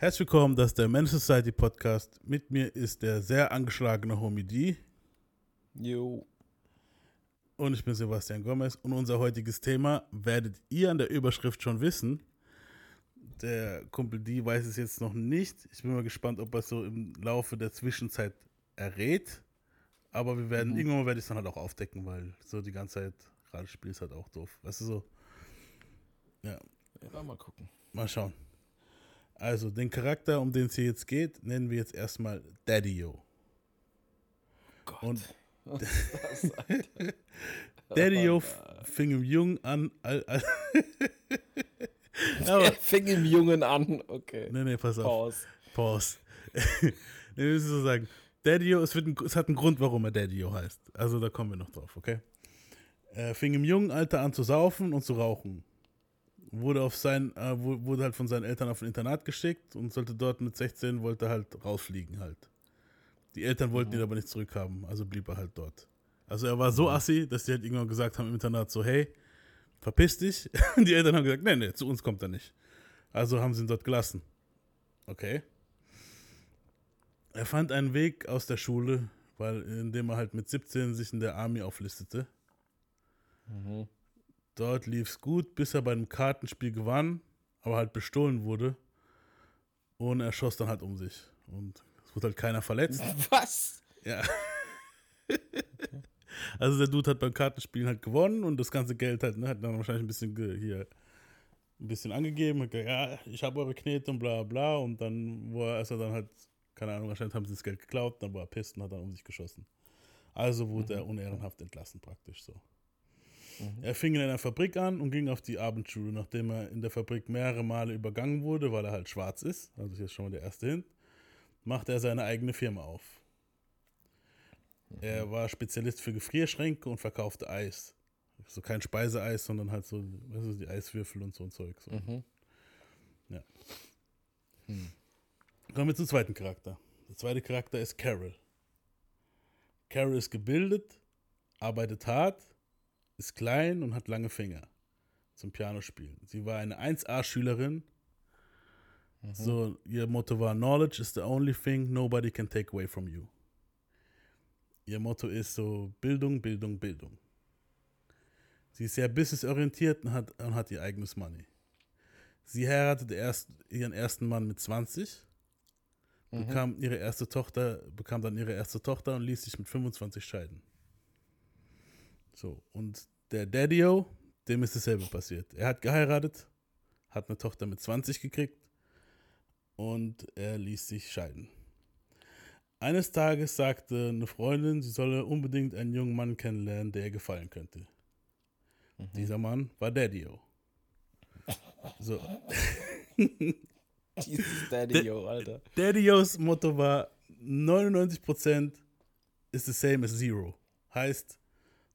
Herzlich willkommen, das ist der Men's Society Podcast. Mit mir ist der sehr angeschlagene Homie D. Jo. Und ich bin Sebastian Gomez. Und unser heutiges Thema werdet ihr an der Überschrift schon wissen. Der Kumpel D weiß es jetzt noch nicht. Ich bin mal gespannt, ob er es so im Laufe der Zwischenzeit errät. Aber wir werden, mhm. irgendwann werde ich es dann halt auch aufdecken, weil so die ganze Zeit Ratespiel ist halt auch doof. Weißt du so? Ja. Ja, mal gucken. Mal schauen. Also, den Charakter, um den es hier jetzt geht, nennen wir jetzt erstmal Daddy-O. Gott. Und Daddy-O fing im Jungen an. Al, al Aber, fing im Jungen an, okay. Nee, nee, pass auf. Pause. Pause. nee, wir müssen so sagen. Daddy-O, es, es hat einen Grund, warum er Daddy-O heißt. Also, da kommen wir noch drauf, okay? Er fing im jungen Alter an zu saufen und zu rauchen wurde auf sein, äh, wurde halt von seinen Eltern auf ein Internat geschickt und sollte dort mit 16 wollte halt rausfliegen halt. Die Eltern wollten mhm. ihn aber nicht zurückhaben, also blieb er halt dort. Also er war so mhm. assi, dass die halt irgendwann gesagt haben im Internat so, hey, verpiss dich. die Eltern haben gesagt, nee, nee, zu uns kommt er nicht. Also haben sie ihn dort gelassen. Okay. Er fand einen Weg aus der Schule, weil indem er halt mit 17 sich in der Army auflistete. Mhm. Dort lief es gut, bis er bei einem Kartenspiel gewann, aber halt bestohlen wurde. Und er schoss dann halt um sich. Und es wurde halt keiner verletzt. Was? Ja. Also der Dude hat beim Kartenspielen halt gewonnen und das ganze Geld halt, ne, hat dann wahrscheinlich ein bisschen hier ein bisschen angegeben, hat gesagt, ja, ich habe eure Knete und bla bla und dann, wo er, ist er dann halt, keine Ahnung, wahrscheinlich haben sie das Geld geklaut, dann war er pisst und hat dann um sich geschossen. Also wurde mhm. er unehrenhaft entlassen praktisch so. Mhm. Er fing in einer Fabrik an und ging auf die Abendschule, nachdem er in der Fabrik mehrere Male übergangen wurde, weil er halt schwarz ist. Also hier ist schon mal der erste Hint. Machte er seine eigene Firma auf. Mhm. Er war Spezialist für Gefrierschränke und verkaufte Eis. So kein Speiseeis, sondern halt so, weißt du, die Eiswürfel und so ein Zeug. So. Mhm. Ja. Hm. Kommen wir zum zweiten Charakter. Der zweite Charakter ist Carol. Carol ist gebildet, arbeitet hart, ist klein und hat lange Finger zum Pianospielen. Sie war eine 1A-Schülerin. Mhm. So, ihr Motto war: Knowledge is the only thing nobody can take away from you. Ihr Motto ist so: Bildung, Bildung, Bildung. Sie ist sehr businessorientiert und hat, und hat ihr eigenes Money. Sie heiratete erst ihren ersten Mann mit 20, mhm. bekam ihre erste Tochter, bekam dann ihre erste Tochter und ließ sich mit 25 scheiden. So, und der Daddy-O, dem ist dasselbe passiert. Er hat geheiratet, hat eine Tochter mit 20 gekriegt und er ließ sich scheiden. Eines Tages sagte eine Freundin, sie solle unbedingt einen jungen Mann kennenlernen, der ihr gefallen könnte. Mhm. Dieser Mann war Daddy-O. So. Dieses Daddy-O, Alter. Daddy-O's Motto war 99% ist the same as zero. Heißt,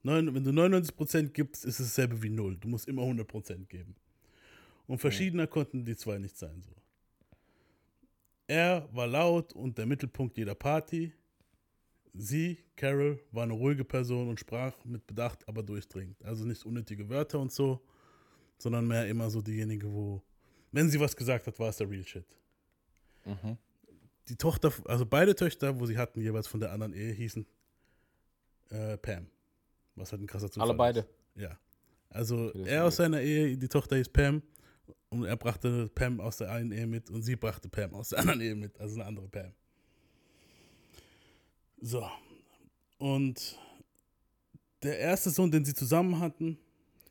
wenn du 99% gibst, ist es dasselbe wie 0. Du musst immer 100% geben. Und verschiedener konnten die zwei nicht sein. So. Er war laut und der Mittelpunkt jeder Party. Sie, Carol, war eine ruhige Person und sprach mit Bedacht, aber durchdringend. Also nicht unnötige Wörter und so, sondern mehr immer so diejenige, wo, wenn sie was gesagt hat, war es der Real Shit. Mhm. Die Tochter, also beide Töchter, wo sie hatten, jeweils von der anderen Ehe, hießen äh, Pam. Was halt ein krasser Zufall Alle beide. Ist. Ja. Also er aus seiner Ehe, die Tochter hieß Pam und er brachte Pam aus der einen Ehe mit und sie brachte Pam aus der anderen Ehe mit, also eine andere Pam. So. Und der erste Sohn, den sie zusammen hatten,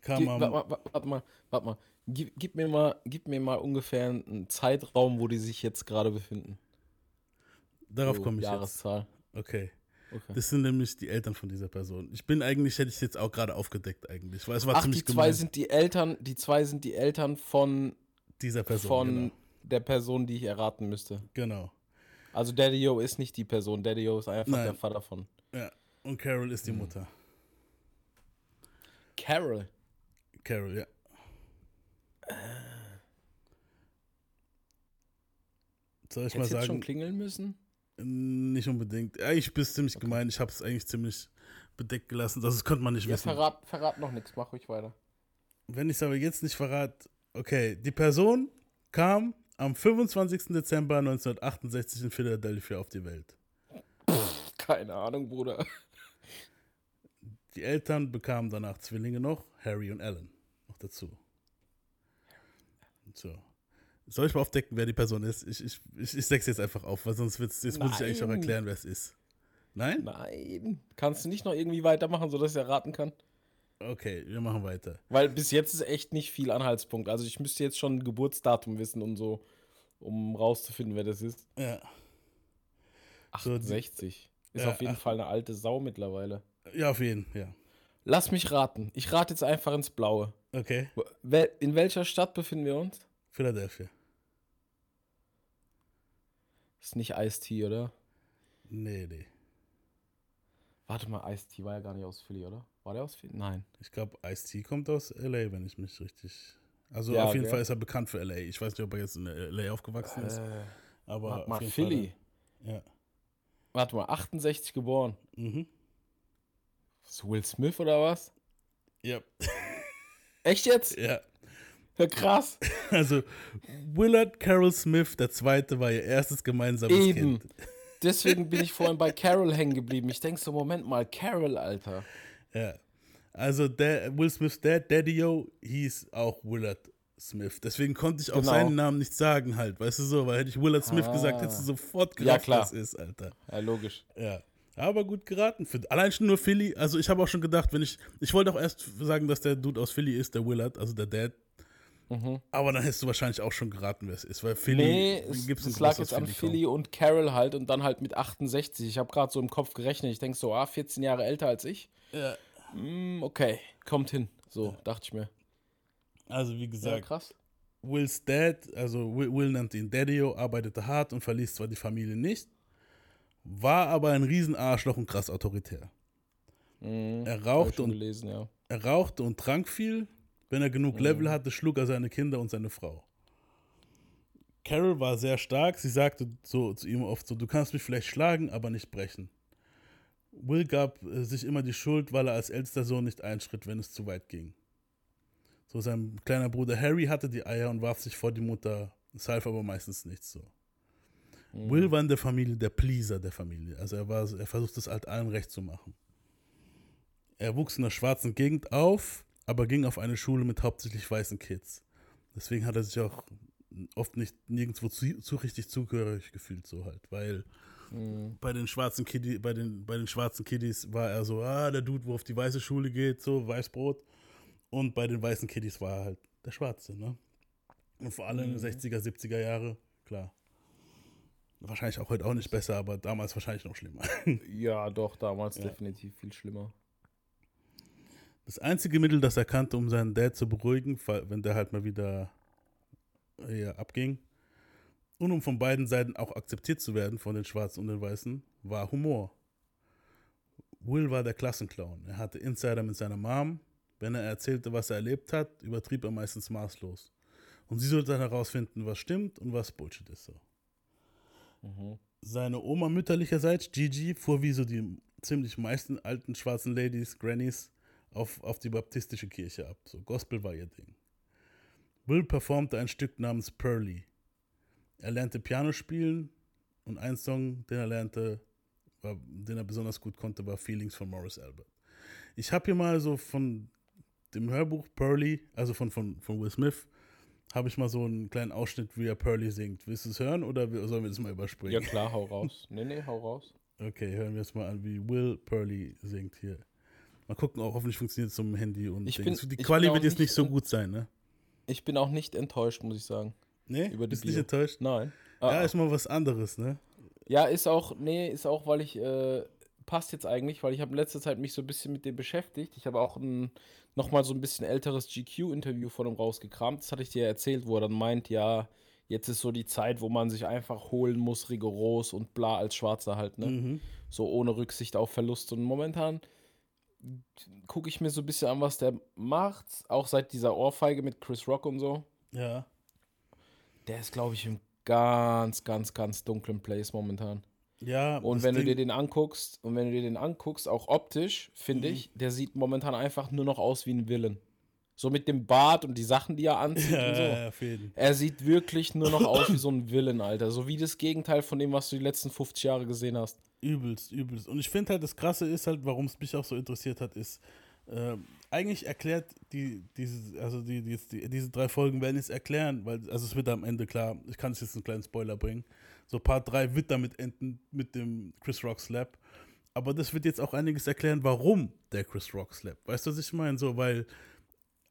kam am. Warte, warte mal, warte mal. Gib, gib, mir mal. gib mir mal ungefähr einen Zeitraum, wo die sich jetzt gerade befinden. Darauf so, komme ich Jahreszahl. jetzt. Okay. Okay. Das sind nämlich die Eltern von dieser Person. Ich bin eigentlich, hätte ich jetzt auch gerade aufgedeckt eigentlich, weil es war Ach, ziemlich die zwei sind die Eltern, die zwei sind die Eltern von dieser Person. Von genau. der Person, die ich erraten müsste. Genau. Also Daddy-O ist nicht die Person, Daddy-O ist einfach Nein. der Vater von. Ja, und Carol ist die hm. Mutter. Carol? Carol, ja. Soll ich Hätt mal sagen? Jetzt schon klingeln müssen? Nicht unbedingt. Eigentlich bist ziemlich okay. gemein. Ich habe es eigentlich ziemlich bedeckt gelassen. Das konnte man nicht ja, wissen. Verrat, verrat noch nichts. Mach ruhig weiter. Wenn ich es aber jetzt nicht verrate, okay, die Person kam am 25. Dezember 1968 in Philadelphia auf die Welt. Keine Ahnung, Bruder. Die Eltern bekamen danach Zwillinge noch, Harry und Alan, noch dazu. So. Soll ich mal aufdecken, wer die Person ist? Ich, ich, ich, ich deck's jetzt einfach auf, weil sonst wird's, jetzt muss ich eigentlich auch erklären, wer es ist. Nein? Nein. Kannst du nicht noch irgendwie weitermachen, sodass ich erraten kann? Okay, wir machen weiter. Weil bis jetzt ist echt nicht viel Anhaltspunkt. Also ich müsste jetzt schon ein Geburtsdatum wissen und so, um rauszufinden, wer das ist. Ja. So, die- 68. Ist Ja, auf jeden ach- Fall eine alte Sau mittlerweile. Ja, auf jeden, ja. Lass mich raten. Ich rate jetzt einfach ins Blaue. Okay, In welcher Stadt befinden wir uns? Philadelphia. Ist nicht Ice-T, oder? Nee, nee. Warte mal, Ice-T war ja gar nicht aus Philly, oder? War der aus Philly? Nein. Ich glaube, Ice-T kommt aus L.A., wenn ich mich richtig. Also Ja, auf jeden gell? Fall ist er bekannt für L.A. Ich weiß nicht, ob er jetzt in L.A. aufgewachsen ist, Äh, aber warte auf mal, Philly. Fall. Ja. Warte mal, 68 geboren. Mhm. Ist Will Smith oder was? Ja. Echt jetzt? ja. Ja, krass. Also Willard Carroll Smith, der Zweite, war ihr erstes gemeinsames Eben. Kind. Deswegen bin ich vorhin bei Carol hängen geblieben. Ich denke so, Moment mal, Carol, Alter. Ja. Also der Will Smiths Dad, Daddy-O, hieß auch Willard Smith. Deswegen konnte ich auch Genau. seinen Namen nicht sagen halt, weißt du so, weil hätte ich Willard Smith Ah. gesagt, hättest du sofort Ja, gerafft, klar. was es ist, Alter. Ja, logisch. Ja. Aber gut geraten. Für, allein schon nur Philly. Also ich habe auch schon gedacht, wenn ich. Ich wollte auch erst sagen, dass der Dude aus Philly ist, der Willard, also der Dad. Aber dann hättest du wahrscheinlich auch schon geraten, wer es ist. Weil Philly Mhm. Nee, es, gibt's es lag jetzt an kaum. Philly und Carol halt und dann halt mit 68. Ich habe gerade so im Kopf gerechnet. Ich denke so, ah, 14 Jahre älter als ich. Ja. Hm, okay, kommt hin. So, dachte ich mir. Also wie Ja, gesagt, krass. Wills Dad, also Will, Will nannte ihn Daddy-O, arbeitete hart und verließ zwar die Familie nicht, war aber ein Riesenarschloch und krass autoritär. Mhm, Er rauchte und gelesen, ja. Er rauchte und trank viel. Wenn er genug Level hatte, schlug er seine Kinder und seine Frau. Carol war sehr stark. Sie sagte so zu ihm oft so: Du kannst mich vielleicht schlagen, aber nicht brechen. Will gab äh, sich immer die Schuld, weil er als ältester Sohn nicht einschritt, wenn es zu weit ging. So sein kleiner Bruder Harry hatte die Eier und warf sich vor die Mutter. Es half aber meistens nichts so. Will war in der Familie der Pleaser der Familie. Also er war, er versucht es halt allen recht zu machen. Er wuchs in einer schwarzen Gegend auf, aber ging auf eine Schule mit hauptsächlich weißen Kids. Deswegen hat er sich auch oft nicht nirgendwo zu, zu richtig zugehörig gefühlt, so halt, weil Mhm. bei den schwarzen Kiddies, bei den, bei den schwarzen Kiddies war er so, ah, der Dude, wo auf die weiße Schule geht, so Weißbrot. Und bei den weißen Kiddies war er halt der Schwarze, ne? Und vor allem in den 60er, 70er Jahre, klar. Wahrscheinlich auch heute auch nicht besser, aber damals wahrscheinlich noch schlimmer. Ja, doch, damals Ja. definitiv viel schlimmer. Das einzige Mittel, das er kannte, um seinen Dad zu beruhigen, wenn der halt mal wieder ja, abging, und um von beiden Seiten auch akzeptiert zu werden, von den Schwarzen und den Weißen, war Humor. Will war der Klassenclown. Er hatte Insider mit seiner Mom. Wenn er erzählte, was er erlebt hat, übertrieb er meistens maßlos. Und sie sollte dann herausfinden, was stimmt und was Bullshit ist. So. Mhm. Seine Oma mütterlicherseits, Gigi, fuhr wie so die ziemlich meisten alten schwarzen Ladies, Grannies, auf, auf die baptistische Kirche ab. So, Gospel war ihr Ding. Will performte ein Stück namens Pearly. Er lernte Piano spielen und ein Song, den er lernte, war, den er besonders gut konnte, war Feelings von Morris Albert. Ich habe hier mal so von dem Hörbuch Pearly, also von, von, von Will Smith, habe ich mal so einen kleinen Ausschnitt, wie er Pearly singt. Willst du es hören oder sollen wir das mal überspringen? Ja, klar, hau raus. Nee, nee, hau raus. Okay, hören wir jetzt mal an, wie Will Pearly singt hier. Mal gucken, auch hoffentlich funktioniert es zum Handy und Ich bin- die Quali wird jetzt nicht nicht so gut sein, ne? Ich bin auch nicht enttäuscht, muss ich sagen. Nee, Über die bist nicht Bio. enttäuscht? Nein. Ja, Ah, ist mal was anderes, ne? Ja, ist auch, nee, ist auch, weil ich, äh, passt jetzt eigentlich, weil ich habe in letzter Zeit mich so ein bisschen mit dem beschäftigt. Ich habe auch ein, nochmal so ein bisschen älteres GQ-Interview von ihm rausgekramt. Das hatte ich dir ja erzählt, wo er dann meint, ja, jetzt ist so die Zeit, wo man sich einfach holen muss, rigoros und bla als Schwarzer halt, ne? Mhm. So ohne Rücksicht auf Verlust. Und momentan gucke ich mir so ein bisschen an, was der macht. Auch seit dieser Ohrfeige mit Chris Rock und so. Ja. Der ist, glaube ich, im ganz, ganz, ganz dunklen Place momentan. Ja, Und wenn du Ding- dir den anguckst, und wenn du dir den anguckst, auch optisch, finde Mhm. ich, der sieht momentan einfach nur noch aus wie ein Villain. So mit dem Bart und die Sachen, die er anzieht Ja, und so. Er sieht wirklich nur noch aus wie so ein Villain, Alter. So wie das Gegenteil von dem, was du die letzten 50 Jahre gesehen hast. Übelst, übelst. Und ich finde halt, das Krasse ist halt, warum es mich auch so interessiert hat, ist, ähm, eigentlich erklärt die, diese, also die, die, die, diese drei Folgen werden es erklären, weil, also es wird am Ende klar, ich kann es jetzt einen kleinen Spoiler bringen. So Part 3 wird damit enden mit dem Chris Rock Slap. Aber das wird jetzt auch einiges erklären, warum der Chris Rock Slap. Weißt du, was ich meine? So, weil,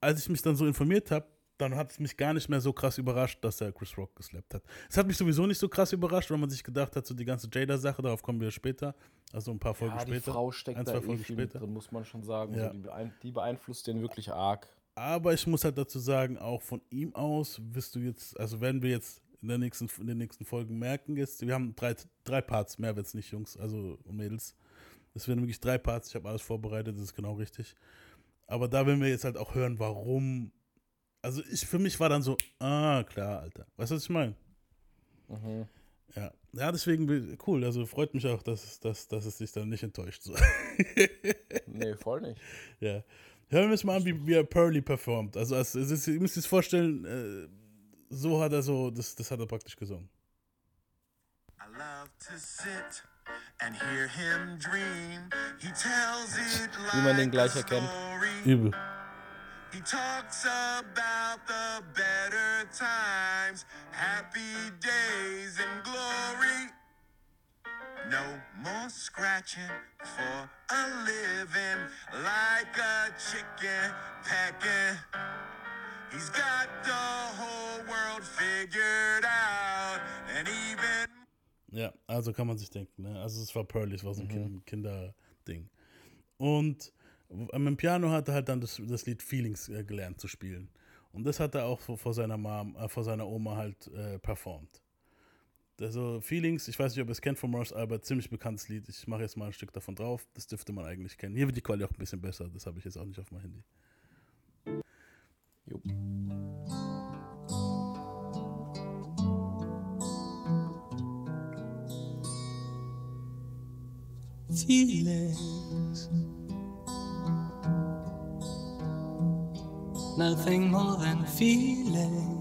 als ich mich dann so informiert habe, dann hat es mich gar nicht mehr so krass überrascht, dass er Chris Rock geslappt hat. Es hat mich sowieso nicht so krass überrascht, weil man sich gedacht hat, so die ganze Jada-Sache, darauf kommen wir später, also ein paar Folgen ja, die später. Frau steckt ein, da zwei eh Folgen mit später. drin, muss man schon sagen. Ja. So, die, beein die beeinflusst den wirklich arg. Aber ich muss halt dazu sagen, auch von ihm aus wirst du jetzt, also werden wir jetzt in, der nächsten, in den nächsten Folgen merken, jetzt, wir haben drei, drei Parts, mehr wird es nicht, Jungs, also Mädels. Es werden wirklich drei Parts, ich habe alles vorbereitet, das ist genau richtig. Aber da werden wir jetzt halt auch hören, warum. Also ich, für mich war dann so, ah, klar, Alter. Weißt du, was ich meine? Mhm. Ja. Ja, deswegen will- cool. Also freut mich auch, dass, dass, dass es sich dann nicht enttäuscht. So. Nee, voll nicht. Ja. Hören wir uns mal an, wie, wie er Pearly performt. Also, es, es ist, ihr müsst es vorstellen, äh, so hat er so, das, das hat er praktisch gesungen. I love to sit Wie man den like gleich a erkennt. story. Übel. He talks about the better times, happy days and glory. No more scratching for a living like a chicken pecking. He's got the whole world figured out, and even Ja, also kann man sich denken. Ne? Also es war Pearly, es war so ein kind, Kinderding. Und am am Piano hat er halt dann das, das Lied Feelings äh, gelernt zu spielen. Und das hat er auch vor, vor seiner Mom, äh, vor seiner Oma halt äh, performt. Also Feelings, ich weiß nicht, ob ihr es kennt von Morris Albert, ziemlich bekanntes Lied. Ich mache jetzt mal ein Stück davon drauf. Das dürfte man eigentlich kennen. Hier wird die Quali auch ein bisschen besser. Das habe ich jetzt auch nicht auf meinem Handy. Jupp. Feelings. Nothing more than feeling.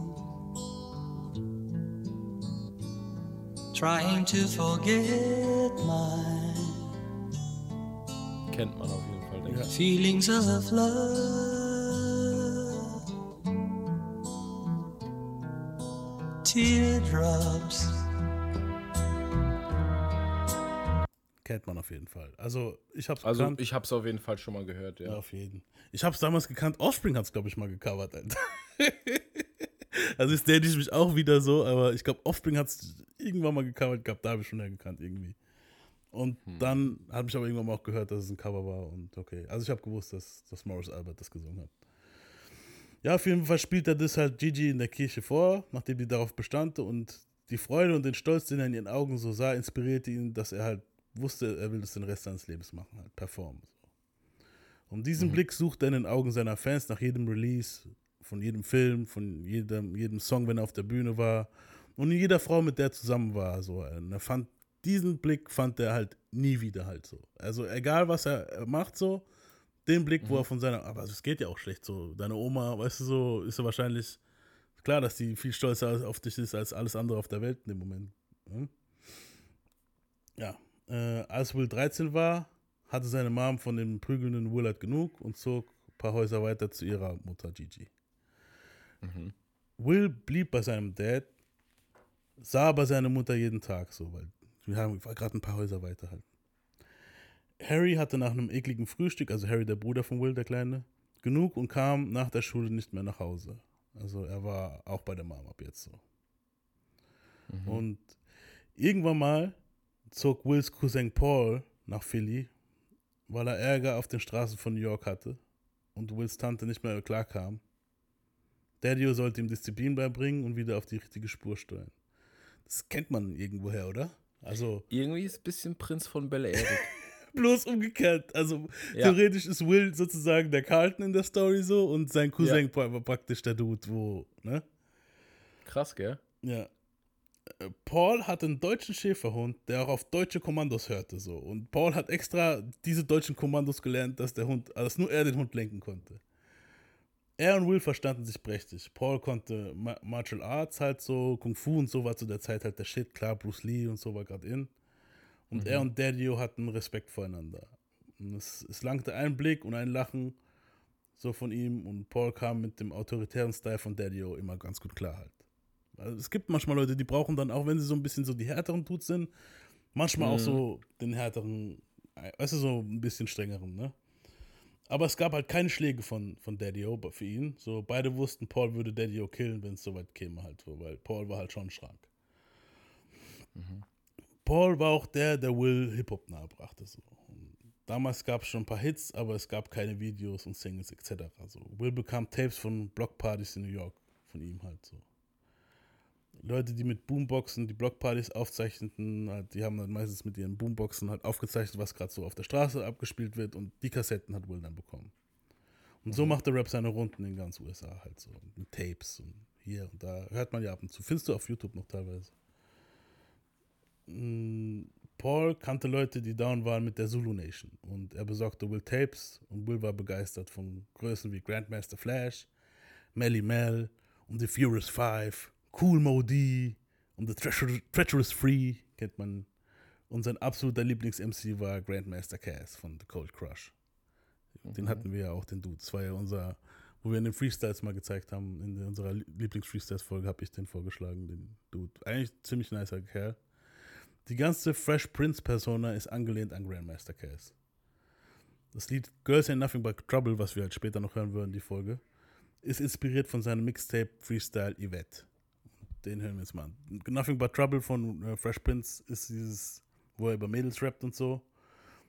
Trying to forget my Kennt man auf jeden Fall, denke ich. feelings of love. Teardrops. Kennt man auf jeden Fall. Also ich habe es Also, gekannt. ich hab's auf jeden Fall schon mal gehört, Ja, ja. auf jeden. Ich habe es damals gekannt. Offspring hat es, glaube ich, mal gecovert. Alter. also jetzt date ich mich auch wieder so, aber ich glaube, Offspring hat es irgendwann mal gecovert gehabt. Da habe ich schon hergekannt irgendwie. Und dann habe ich aber irgendwann mal auch gehört, dass es ein Cover war. Und okay. Also ich habe gewusst, dass, dass Morris Albert das gesungen hat. Ja, auf jeden Fall spielt er das halt Gigi in der Kirche vor, nachdem die darauf bestand. Und die Freude und den Stolz, den er in ihren Augen so sah, inspirierte ihn, dass er halt wusste, er will das den Rest seines Lebens machen, halt performen. So. Und diesen Blick sucht er in den Augen seiner Fans nach jedem Release, von jedem Film, von jedem, jedem Song, wenn er auf der Bühne war und in jeder Frau, mit der er zusammen war. So. Und er fand, diesen Blick fand er halt nie wieder halt so. Also egal, was er macht so, den Blick, wo er von seiner, aber es geht ja auch schlecht so. Deine Oma, weißt du so, ist ja wahrscheinlich klar, dass die viel stolzer auf dich ist als alles andere auf der Welt in dem Moment. Hm? Ja, äh, als Will 13 war, hatte seine Mom von dem prügelnden Willard genug und zog ein paar Häuser weiter zu ihrer Mutter Gigi. Will blieb bei seinem Dad, sah aber seine Mutter jeden Tag so, weil wir haben gerade ein paar Häuser weiter halt. Harry hatte nach einem ekligen Frühstück, also Harry, der Bruder von Will, der Kleine, genug und kam nach der Schule nicht mehr nach Hause. Also er war auch bei der Mom ab jetzt so. Und irgendwann mal zog Wills Cousin Paul nach Philly, weil er Ärger auf den Straßen von New York hatte und Wills Tante nicht mehr klarkam. Daddy sollte ihm Disziplin beibringen und wieder auf die richtige Spur steuern. Das kennt man irgendwoher, oder? Also Irgendwie ist ein bisschen Prinz von Bel Air. bloß umgekehrt. Also Ja. theoretisch ist Will sozusagen der Carlton in der Story so und sein Cousin war praktisch der Dude, wo, ne? Krass, gell? Ja. Äh, Paul hatte einen deutschen Schäferhund, der auch auf deutsche Kommandos hörte so. Und Paul hat extra diese deutschen Kommandos gelernt, dass der Hund, dass nur er den Hund lenken konnte. er und Will verstanden sich prächtig. Paul konnte Ma Martial Arts halt so, Kung Fu und so war zu der Zeit halt der Shit. Klar, Bruce Lee und so war gerade in. Und er und Daddio hatten Respekt voreinander. Und es, es langte ein Blick und ein Lachen so von ihm und Paul kam mit dem autoritären Style von Daddio immer ganz gut klar halt. Also es gibt manchmal Leute, die brauchen dann, auch wenn sie so ein bisschen so die härteren Dudes sind, manchmal auch so den härteren, weißt du, so ein bisschen strengeren, ne? Aber es gab halt keine Schläge von, von Daddy-O für ihn. So, beide wussten, Paul würde Daddy-O killen, wenn es soweit käme halt, weil Paul war halt schon ein Schrank. Paul war auch der, der Will Hip-Hop nahebrachte. So. Und damals gab es schon ein paar Hits, aber es gab keine Videos und Singles etc. So. Will bekam Tapes von Blockpartys in New York, von ihm halt so. Leute, die mit Boomboxen die Blockpartys aufzeichneten, halt, die haben dann meistens mit ihren Boomboxen halt aufgezeichnet, was gerade so auf der Straße abgespielt wird und die Kassetten hat Will dann bekommen. Und so macht der Rap seine Runden in ganz USA halt so, mit Tapes und hier und da. Hört man ja ab und zu. Findest du auf YouTube noch teilweise. Mm, Paul kannte Leute, die down waren mit der Zulu Nation und er besorgte Will Tapes und Will war begeistert von Größen wie Grandmaster Flash, Melly Mel und The Furious Five, Cool Mo D und The Treacher Treacherous Free kennt man. Und sein absoluter Lieblings-MC war Grandmaster Cass von The Cold Crush. Den hatten wir ja auch, den Dude. Das war ja unser, wo wir in den Freestyles mal gezeigt haben, in unserer Lieblings-Freestyles-Folge habe ich den vorgeschlagen, den Dude. Eigentlich ziemlich nicer Kerl. Die ganze Fresh Prince Persona ist angelehnt an Grandmaster Cass. Das Lied Girls Ain't Nothing But Trouble, was wir halt später noch hören würden, die Folge, ist inspiriert von seinem Mixtape Freestyle Yvette. Den hören wir jetzt mal an. Nothing But Trouble von äh, Fresh Prince ist dieses, wo er über Mädels rappt und so.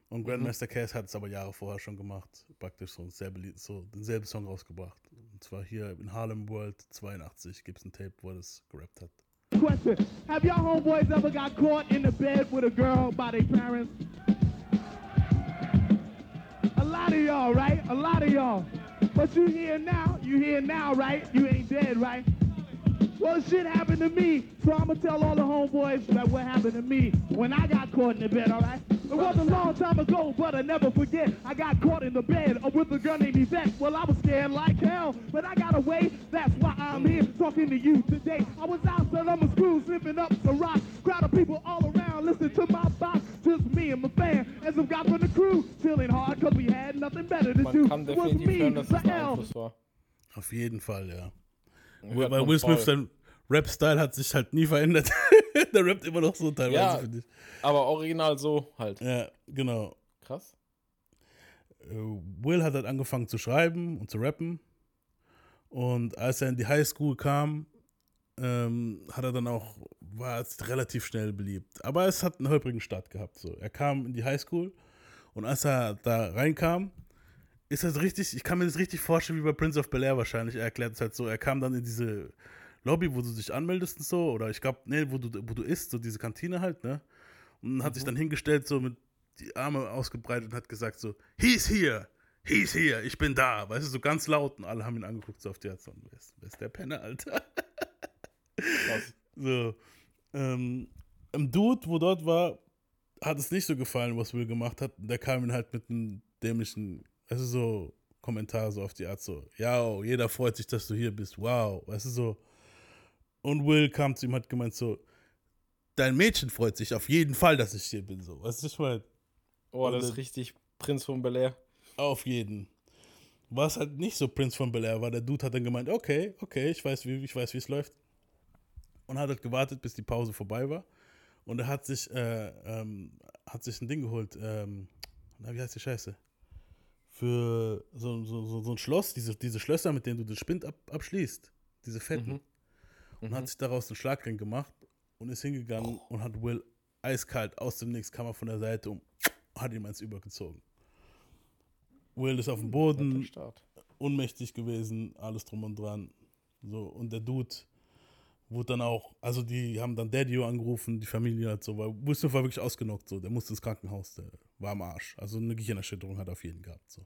Und Grandmaster Cass hat es aber Jahre vorher schon gemacht. Praktisch so, selbe so denselben Song rausgebracht. Und zwar hier in Harlem World 82 gibt es ein Tape, wo er das gerappt hat. Question. Have y'all homeboys ever got caught in the bed with a girl by their parents? A lot of y'all, right? A lot of y'all. But you here now, you here now, right? You ain't dead, right? Well, shit happened to me, so I'ma tell all the homeboys that what happened to me when I got caught in the bed, all right? It was a long time ago, but I never forget. I got caught in the bed with a girl named Yvette. Well, I was scared like hell, but I got away. That's why I'm here talking to you today. I was outside on my screw, slipping up the rock. Crowd of people all around, listen to my box. Just me and my fan, and some guys from the crew, chilling hard, cause we had nothing better to do. Man kann It was definitiv me, hören, dass the es ein L, Einfluss war. Auf jeden Fall, ja. Weil Will Smith, sein Rap-Style hat sich halt nie verändert. Der rappt immer noch so teilweise, Ja. finde ich. Aber original so halt. Ja, genau. Krass. Äh, Will hat halt angefangen zu schreiben und zu rappen. Und als er in die Highschool kam, ähm, hat er dann auch, war es relativ schnell beliebt. Aber es hat einen holprigen Start gehabt. So. Er kam in die Highschool und als er da reinkam, ist das richtig, ich kann mir das richtig vorstellen, wie bei Prince of Bel Air wahrscheinlich. Er erklärt es halt so, er kam dann in diese Lobby, wo du dich anmeldest und so, oder ich glaube, nee, wo du, wo du isst, so diese Kantine halt, ne? Und hat sich dann hingestellt, so mit die Arme ausgebreitet und hat gesagt so, he's here, he's here, ich bin da, weißt du, so ganz laut und alle haben ihn angeguckt, so auf die so, wer ist, wer ist der Penner, Alter? Krass. So, ähm, im Dude, wo dort war, hat es nicht so gefallen, was Will gemacht hat. Der kam ihn halt mit einem dämlichen, also so Kommentar so auf die Art so, ja, jeder freut sich, dass du hier bist, wow, weißt du so. Und Will kam zu ihm, hat gemeint so, dein Mädchen freut sich auf jeden Fall, dass ich hier bin, so. Weißt du, ich meine, Oh, das ist richtig Prinz von Bel Air. auf jeden. Was halt nicht so Prince von Bel Air war, der Dude hat dann gemeint, okay, okay, ich weiß, wie ich weiß, wie es läuft. Und hat halt gewartet, bis die Pause vorbei war. Und er hat sich, äh, ähm, hat sich ein Ding geholt, ähm, na, wie heißt die Scheiße? Für so, so, so, so ein Schloss, diese, diese Schlösser, mit denen du den Spind ab, abschließt, diese fetten. Und hat sich daraus einen Schlagring gemacht und ist hingegangen und hat Will eiskalt aus dem Nix, kam er von der Seite und hat ihm eins übergezogen. Will ist auf dem Boden, Netter Start. ohnmächtig gewesen, alles drum und dran. So, und der Dude wurde dann auch, also die haben dann Daddy angerufen, die Familie hat so, weil Smith war wirklich ausgenockt, so, der musste ins Krankenhaus, der war am Arsch. Also eine Gehirnerschütterung hat er auf jeden gehabt, so.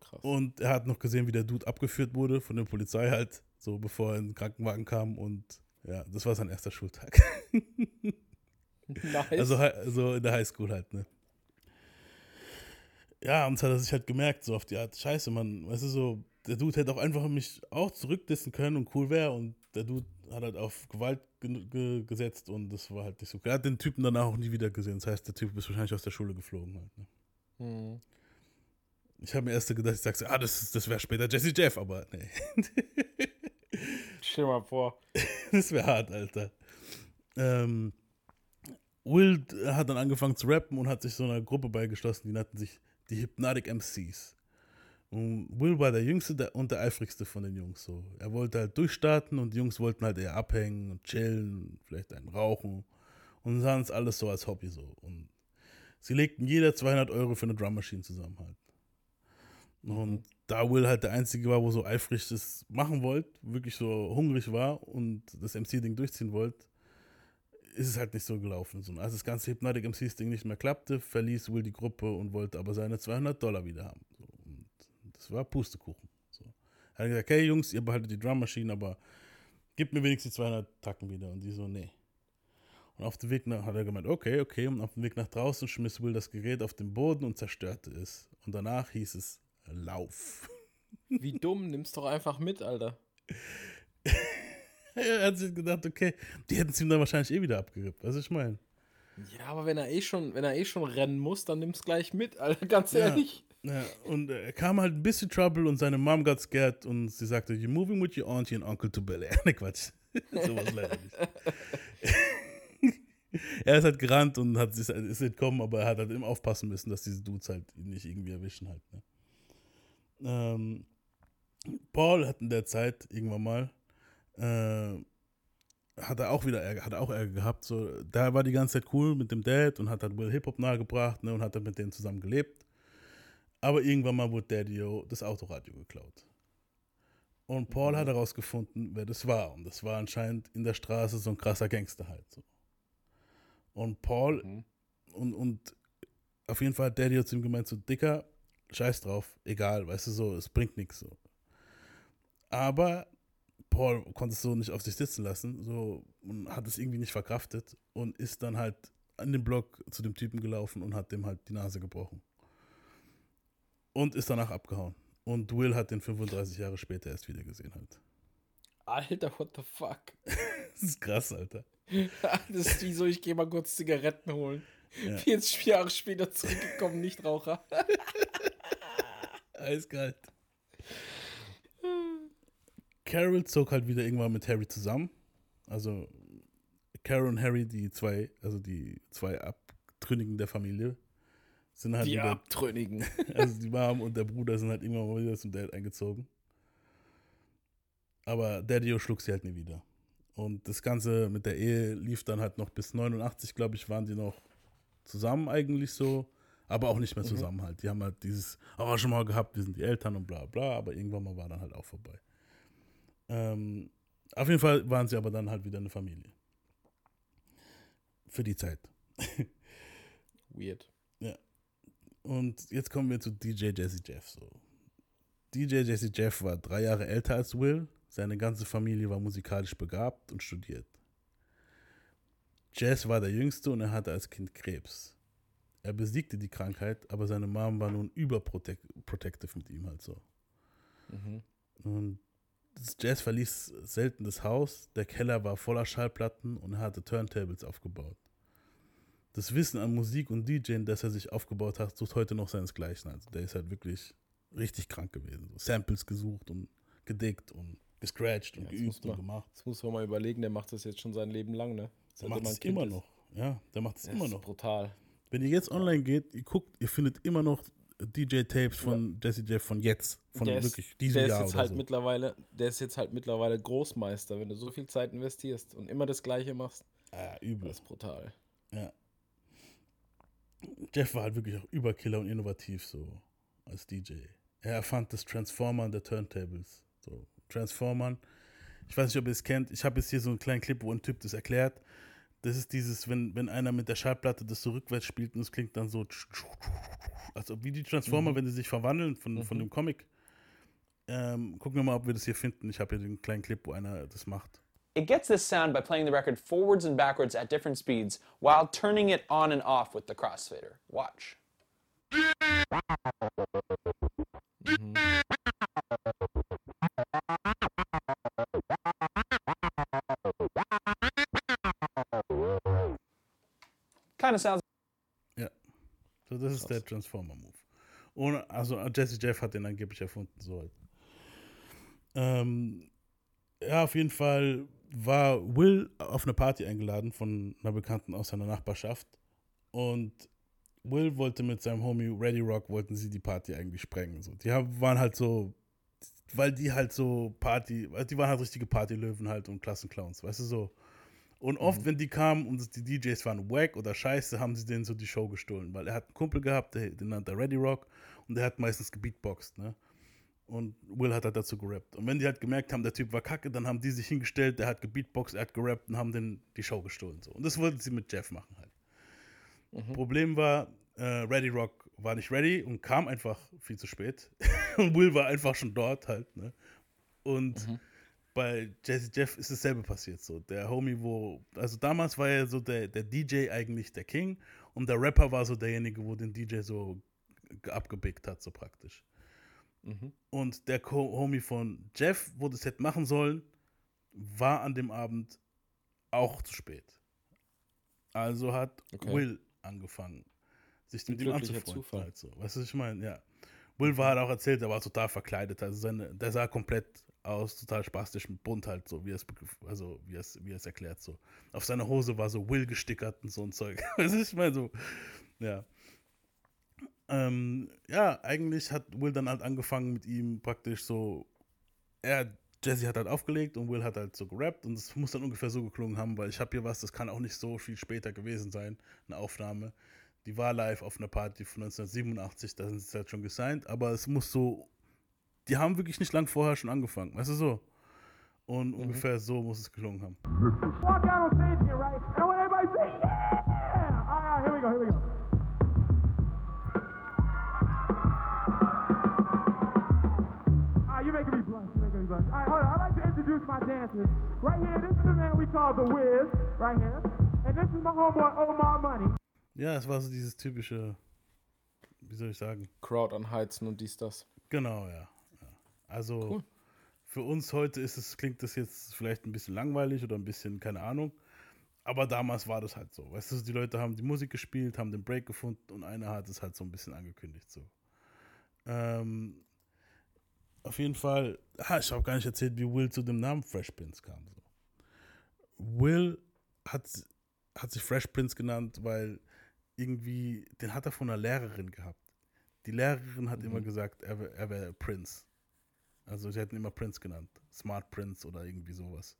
Krass. Und er hat noch gesehen, wie der Dude abgeführt wurde von der Polizei halt, so bevor er in den Krankenwagen kam und ja, das war sein erster Schultag. nice. Also, also in der Highschool halt, ne? Ja, und hat er sich halt gemerkt, so auf die Art, scheiße, man, weißt du, so, der Dude hätte auch einfach mich auch zurückdissen können und cool wäre und der Dude hat halt auf Gewalt ge ge gesetzt und das war halt nicht so. Er hat den Typen danach auch nie wieder gesehen. Das heißt, der Typ ist wahrscheinlich aus der Schule geflogen halt. Ne? Mhm. Ich habe mir erst gedacht, ich sag so, ah, das, ist- das wäre später Jesse Jeff, aber nee. Stell dir mal vor. das wäre hart, Alter. Ähm, Will hat dann angefangen zu rappen und hat sich so einer Gruppe beigeschlossen, die nannten sich die Hypnotic MCs. Und Will war der Jüngste der, und der eifrigste von den Jungs. So. Er wollte halt durchstarten und die Jungs wollten halt eher abhängen und chillen, vielleicht einen rauchen und sahen es alles so als Hobby so. Und sie legten jeder 200 Euro für eine Drum Machine zusammen halt. Und da Will halt der Einzige war, wo so eifrig das machen wollte, wirklich so hungrig war und das MC-Ding durchziehen wollte, ist es halt nicht so gelaufen. So, als das ganze Hypnotic MCs-Ding nicht mehr klappte, verließ Will die Gruppe und wollte aber seine 200 Dollar wieder haben. Das war Pustekuchen. So. Er hat gesagt, hey Jungs, ihr behaltet die Drummaschine, aber gebt mir wenigstens die 200 Tacken wieder. Und die so, nee. Und auf dem Weg nach, hat er gemeint, okay, okay. Und auf dem Weg nach draußen schmiss Will das Gerät auf den Boden und zerstörte es. Und danach hieß es, Lauf. Wie dumm, nimm's doch einfach mit, Alter. er hat sich gedacht, okay, die hätten es ihm dann wahrscheinlich eh wieder abgerippt. Was ich meine. Ja, aber wenn er eh schon, wenn er eh schon rennen muss, dann nimm's gleich mit, Alter, ganz Ja. ehrlich. Ja, und äh, er kam halt ein bisschen Trouble und seine Mom got scared und sie sagte, you're moving with your auntie and uncle to Bel Air. Ne, Quatsch. Sowas leider nicht. er ist halt gerannt und hat, ist, entkommen, aber er hat halt immer aufpassen müssen, dass diese Dudes halt ihn nicht irgendwie erwischen halt. Ne? Ähm, Paul hat in der Zeit irgendwann mal äh, hat er auch wieder Ärger, hat auch Ärger gehabt. So, da war die ganze Zeit cool mit dem Dad und hat halt Will Hip-Hop nahegebracht ne, und hat dann mit denen zusammen gelebt. Aber irgendwann mal wurde Daddy das Autoradio geklaut. Und Paul hat herausgefunden, wer das war. Und das war anscheinend in der Straße so ein krasser Gangster halt. So. Und Paul Mhm. und, und auf jeden Fall hat Daddy zu ihm gemeint, so Dicker, scheiß drauf, egal, weißt du so, es bringt nichts so. Aber Paul konnte es so nicht auf sich sitzen lassen, so und hat es irgendwie nicht verkraftet und ist dann halt an den Block zu dem Typen gelaufen und hat dem halt die Nase gebrochen. Und ist danach abgehauen. Und Will hat den 35 Jahre später erst wieder gesehen halt. Alter, what the fuck? Das ist krass, Alter. das ist wie so, ich gehe mal kurz Zigaretten holen. Ja. 40 Jahre später zurückgekommen, Nichtraucher. Eiskalt. Carol zog halt wieder irgendwann mit Harry zusammen. Also Carol und Harry, die zwei, also die zwei Abtrünnigen der Familie, sind halt Die wieder, Abtrünnigen. also die Mom und der Bruder sind halt irgendwann mal wieder zum Dad eingezogen. Aber Daddy schlug sie halt nie wieder. Und das Ganze mit der Ehe lief dann halt noch bis 89, glaube ich, waren die noch zusammen eigentlich so, aber auch nicht mehr zusammen halt. Die haben halt dieses Arrangement gehabt, wir sind die Eltern und bla bla, aber irgendwann mal war dann halt auch vorbei. Ähm, auf jeden Fall waren sie aber dann halt wieder eine Familie. Für die Zeit. Weird. Und jetzt kommen wir zu DJ Jesse Jeff. So. DJ Jesse Jeff war drei Jahre älter als Will. Seine ganze Familie war musikalisch begabt und studiert. Jess war der Jüngste und er hatte als Kind Krebs. Er besiegte die Krankheit, aber seine Mom war nun überprotective mit ihm halt so. Mhm. Und Jazz verließ selten das Haus. Der Keller war voller Schallplatten und er hatte Turntables aufgebaut. Das Wissen an Musik und DJing, das er sich aufgebaut hat, sucht heute noch seinesgleichen. Also der ist halt wirklich richtig krank gewesen. So Samples gesucht und gedickt und gescratcht und Ja, geübt und man- gemacht. Das muss man mal überlegen, der macht das jetzt schon sein Leben lang, ne? Der macht es immer ist. noch. Ja, der macht es Das immer ist noch. brutal. Wenn ihr jetzt online geht, ihr guckt, ihr findet immer noch DJ-Tapes von Jesse Jeff von jetzt. Von der ist, wirklich diesem der ist Jahr jetzt oder halt so. mittlerweile, der ist jetzt halt mittlerweile Großmeister, wenn du so viel Zeit investierst und immer das Gleiche machst. Ah, übel. Das ist brutal. Ja. Jeff war halt wirklich auch Überkiller und innovativ so als DJ. Er erfand das Transformern der Turntables. So, Transformern. Ich weiß nicht, ob ihr es kennt. Ich habe jetzt hier so einen kleinen Clip, wo ein Typ das erklärt. Das ist dieses, wenn, wenn einer mit der Schallplatte das so rückwärts spielt und es klingt dann so, also wie die Transformer, wenn sie sich verwandeln von, von dem Comic. Ähm, gucken wir mal, ob wir das hier finden. Ich habe hier den kleinen Clip, wo einer das macht. It gets this sound by playing the record forwards and backwards at different speeds while turning it on and off with the crossfader. Watch. Mm-hmm. Kind of sounds. Yeah. So, this is the Transformer-Move. Ohne, also Jesse Jeff hat den angeblich erfunden, so. Ähm, um, ja, auf jeden Fall war Will auf eine Party eingeladen von einer Bekannten aus seiner Nachbarschaft. Und Will wollte mit seinem Homie Ready Rock, wollten sie die Party eigentlich sprengen. So. Die haben, waren halt so, weil die halt so Party, die waren halt richtige Partylöwen halt und Klassenclowns, weißt du so. Und oft, wenn die kamen und die DJs waren wack oder scheiße, haben sie denen so die Show gestohlen. Weil er hat einen Kumpel gehabt, der, den nannte er Ready Rock und der hat meistens gebeatboxt, ne? Und Will hat halt dazu gerappt. Und wenn die halt gemerkt haben, der Typ war kacke, dann haben die sich hingestellt, der hat gebeatboxt, er hat gerappt und haben den die Show gestohlen. So. Und das wollten sie mit Jeff machen halt. Problem war, äh, Ready Rock war nicht ready und kam einfach viel zu spät. und Will war einfach schon dort halt, ne? Und bei Jazzy Jeff ist dasselbe passiert. So, der Homie, wo, also damals war er so der, der DJ eigentlich der King und der Rapper war so derjenige, wo den DJ so abgebickt hat, so praktisch. Und der Homie von Jeff, wo das hätte machen sollen, war an dem Abend auch zu spät. Also hat Okay. Will angefangen, sich mit ihm anzufreunden. Halt so. Weißt du, was ich meine? Ja. Will war halt auch erzählt, er war total verkleidet. Also seine, der sah komplett aus, total spastisch mit bunt halt, so wie er es also wie es, wie es erklärt. So. Auf seiner Hose war so Will gestickert und so ein Zeug. Weißt du, ich meine so, ja. Ähm, ja, eigentlich hat Will dann halt angefangen mit ihm praktisch so, er, Jesse hat halt aufgelegt und Will hat halt so gerappt und es muss dann ungefähr so geklungen haben, weil ich habe hier was, das kann auch nicht so viel später gewesen sein, eine Aufnahme. Die war live auf einer Party von 1987, da sind sie halt schon gesigned, aber es muss so, die haben wirklich nicht lang vorher schon angefangen, weißt du so? Und ungefähr so muss es gelungen haben. Blush. All right, hold on, I'd like to introduce my dancers. Right here, this is the man we call The Wiz, right here. And this is my homeboy Omar Money. Ja, es war so dieses typische, wie soll ich sagen? Crowd anheizen und dies, das. Genau, ja. ja. Also für uns heute ist es, klingt das jetzt vielleicht ein bisschen langweilig oder ein bisschen, keine Ahnung. Aber damals war das halt so. Weißt du, die Leute haben die Musik gespielt, haben den Break gefunden und einer hat es halt so ein bisschen angekündigt. So. Ähm, auf jeden Fall, ah, ich habe gar nicht erzählt, wie Will zu dem Namen Fresh Prince kam. So. Will hat, hat sich Fresh Prince genannt, weil irgendwie, den hat er von einer Lehrerin gehabt. Die Lehrerin hat immer gesagt, er wäre er wär Prince. Also sie hatten immer Prince genannt. Smart Prince oder irgendwie sowas.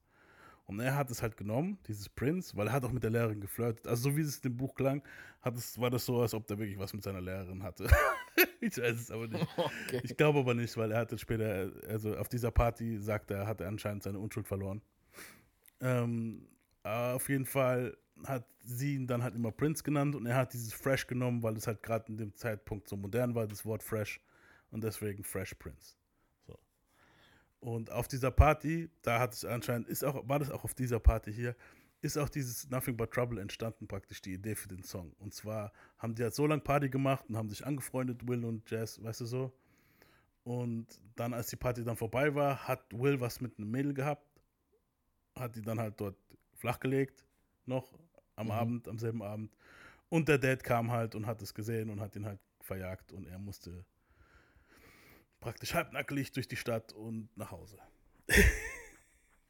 Und er hat es halt genommen, dieses Prince, weil er hat auch mit der Lehrerin geflirtet. Also so wie es in dem Buch klang, hat es, war das so, als ob der wirklich was mit seiner Lehrerin hatte. ich weiß es aber nicht. Okay. Ich glaube aber nicht, weil er hatte später, also auf dieser Party, sagt er, hat er anscheinend seine Unschuld verloren. Ähm, aber auf jeden Fall hat sie ihn dann halt immer Prince genannt und er hat dieses Fresh genommen, weil es halt gerade in dem Zeitpunkt so modern war, das Wort Fresh. Und deswegen Fresh Prince. So. Und auf dieser Party, da hat es anscheinend, ist auch, war das auch auf dieser Party hier, ist auch dieses Nothing But Trouble entstanden, praktisch die Idee für den Song. Und zwar haben die halt so lange Party gemacht und haben sich angefreundet, Will und Jazz, weißt du so. Und dann, als die Party dann vorbei war, hat Will was mit einem Mädel gehabt, hat die dann halt dort flachgelegt, noch am Abend, am selben Abend. Und der Dad kam halt und hat es gesehen und hat ihn halt verjagt und er musste praktisch halbnackelig durch die Stadt und nach Hause.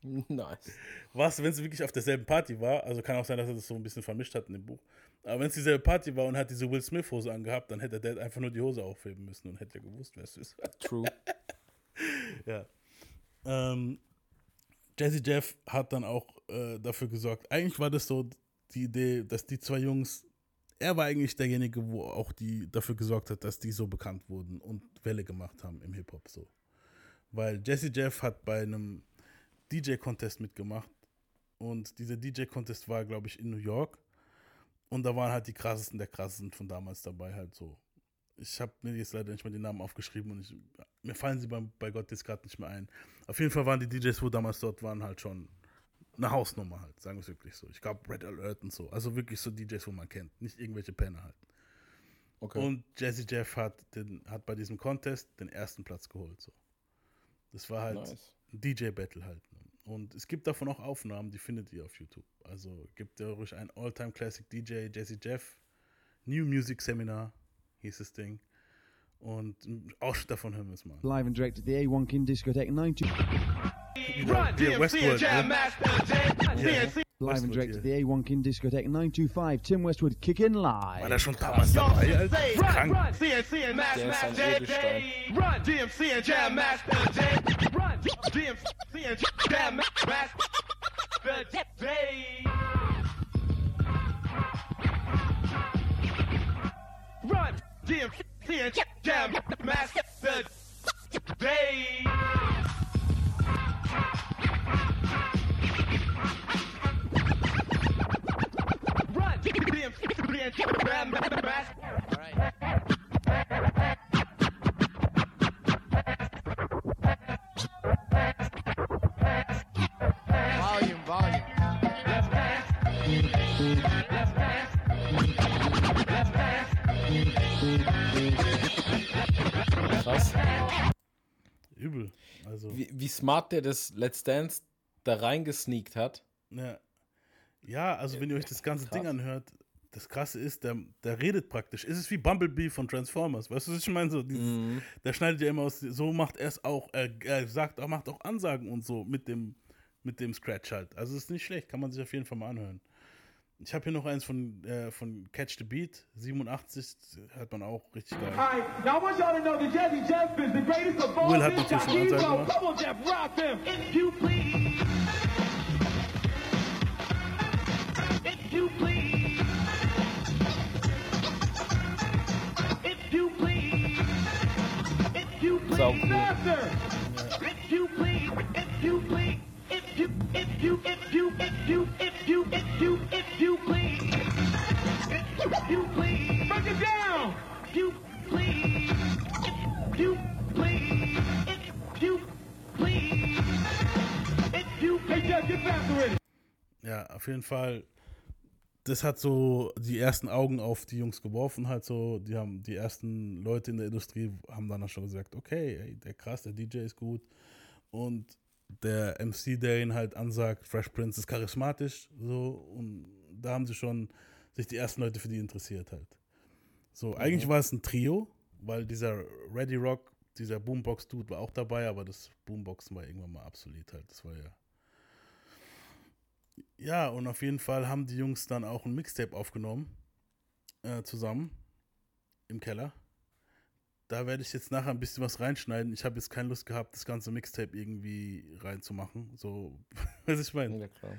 Nice. Was, wenn es wirklich auf derselben Party war, also kann auch sein, dass er das so ein bisschen vermischt hat in dem Buch. Aber wenn es dieselbe Party war und hat diese Will Smith Hose angehabt, dann hätte der Dad einfach nur die Hose aufheben müssen und hätte ja gewusst, wer es ist. True. ja. Ähm, Jazzy Jeff hat dann auch äh, dafür gesorgt. Eigentlich war das so die Idee, dass die zwei Jungs, er war eigentlich derjenige, wo auch die dafür gesorgt hat, dass die so bekannt wurden und Welle gemacht haben im Hip-Hop so. Weil Jazzy Jeff hat bei einem DJ-Contest mitgemacht und dieser DJ-Contest war, glaube ich, in New York und da waren halt die krassesten der krassesten von damals dabei halt so. Ich habe mir jetzt leider nicht mal den Namen aufgeschrieben und ich, mir fallen sie beim, bei Gott jetzt gerade nicht mehr ein. Auf jeden Fall waren die DJs, wo damals dort waren, halt schon eine Hausnummer halt, sagen wir es wirklich so. Ich glaube Red Alert und so. Also wirklich so DJs, wo man kennt, nicht irgendwelche Penner halt. Okay. Und Jazzy Jeff hat, den, hat bei diesem Contest den ersten Platz geholt. So. Das war halt Nice. ein DJ-Battle halt. Und es gibt davon auch Aufnahmen, die findet ihr auf YouTube. Also gibt ja ruhig ein All-Time Classic DJ, Jesse Jeff, New Music Seminar hieß das Ding. Und Ausschnitt davon hören wir es mal. Live and direct at the A1 King Discotheque 90. Der Westwood. Ne? Live and direct at the A1 King Discotheque 925. Tim Westwood kicking War live. da schon damals dabei, Alter? Krank. CNC and Der ist ein Edelstein. Run, DMC and Jam Master Jay. Run, DMC and Jam Master Jay. Run, DMC and Jam Master Jay. Krass. Übel. Also, Wie, wie smart der das Let's Dance da reingesneakt hat. ja. Ja, also wenn ihr euch das ganze Krass. Ding anhört, das Krasse ist, der, der redet praktisch. Es ist wie Bumblebee von Transformers. Weißt du, was ich meine? So dieses, Mhm. Der schneidet ja immer aus. So macht er es auch. Er, er sagt, er macht auch Ansagen und so mit dem, mit dem Scratch halt. Also ist nicht schlecht. Kann man sich auf jeden Fall mal anhören. Ich habe hier noch eins von, äh, von Catch the Beat, 87, hört man auch richtig geil. Alright, now I want y'all to know that Jazzy Jeff is the greatest of all Will hat time. natürlich eine Ansage Hero. gemacht. Come on, Jeff, rock them. If you please. Sau cool. If you please. If you please. If you, if you, if you, if you, if you, if you, if you please. If you please. Break it down. If you please. If you please. If you please. If you Hey, Jeff, get faster with. Ja, auf jeden Fall. Das hat so die ersten Augen auf die Jungs geworfen, halt so. Die haben die ersten Leute in der Industrie haben dann auch schon gesagt, okay, ey, der krass, der DJ ist gut. Und der MC, der ihn halt ansagt, Fresh Prince ist charismatisch, so. Und da haben sie schon sich die ersten Leute für die interessiert halt. So, eigentlich war es ein Trio, weil dieser Ready Rock, dieser Boombox-Dude war auch dabei, aber das Boomboxen war irgendwann mal obsolet halt. Das war ja ja, und auf jeden Fall haben die Jungs dann auch ein Mixtape aufgenommen. Äh, zusammen. Im Keller. Da werde ich jetzt nachher ein bisschen was reinschneiden. Ich habe jetzt keine Lust gehabt, das ganze Mixtape irgendwie reinzumachen. So, was ich meine. Ja, klar.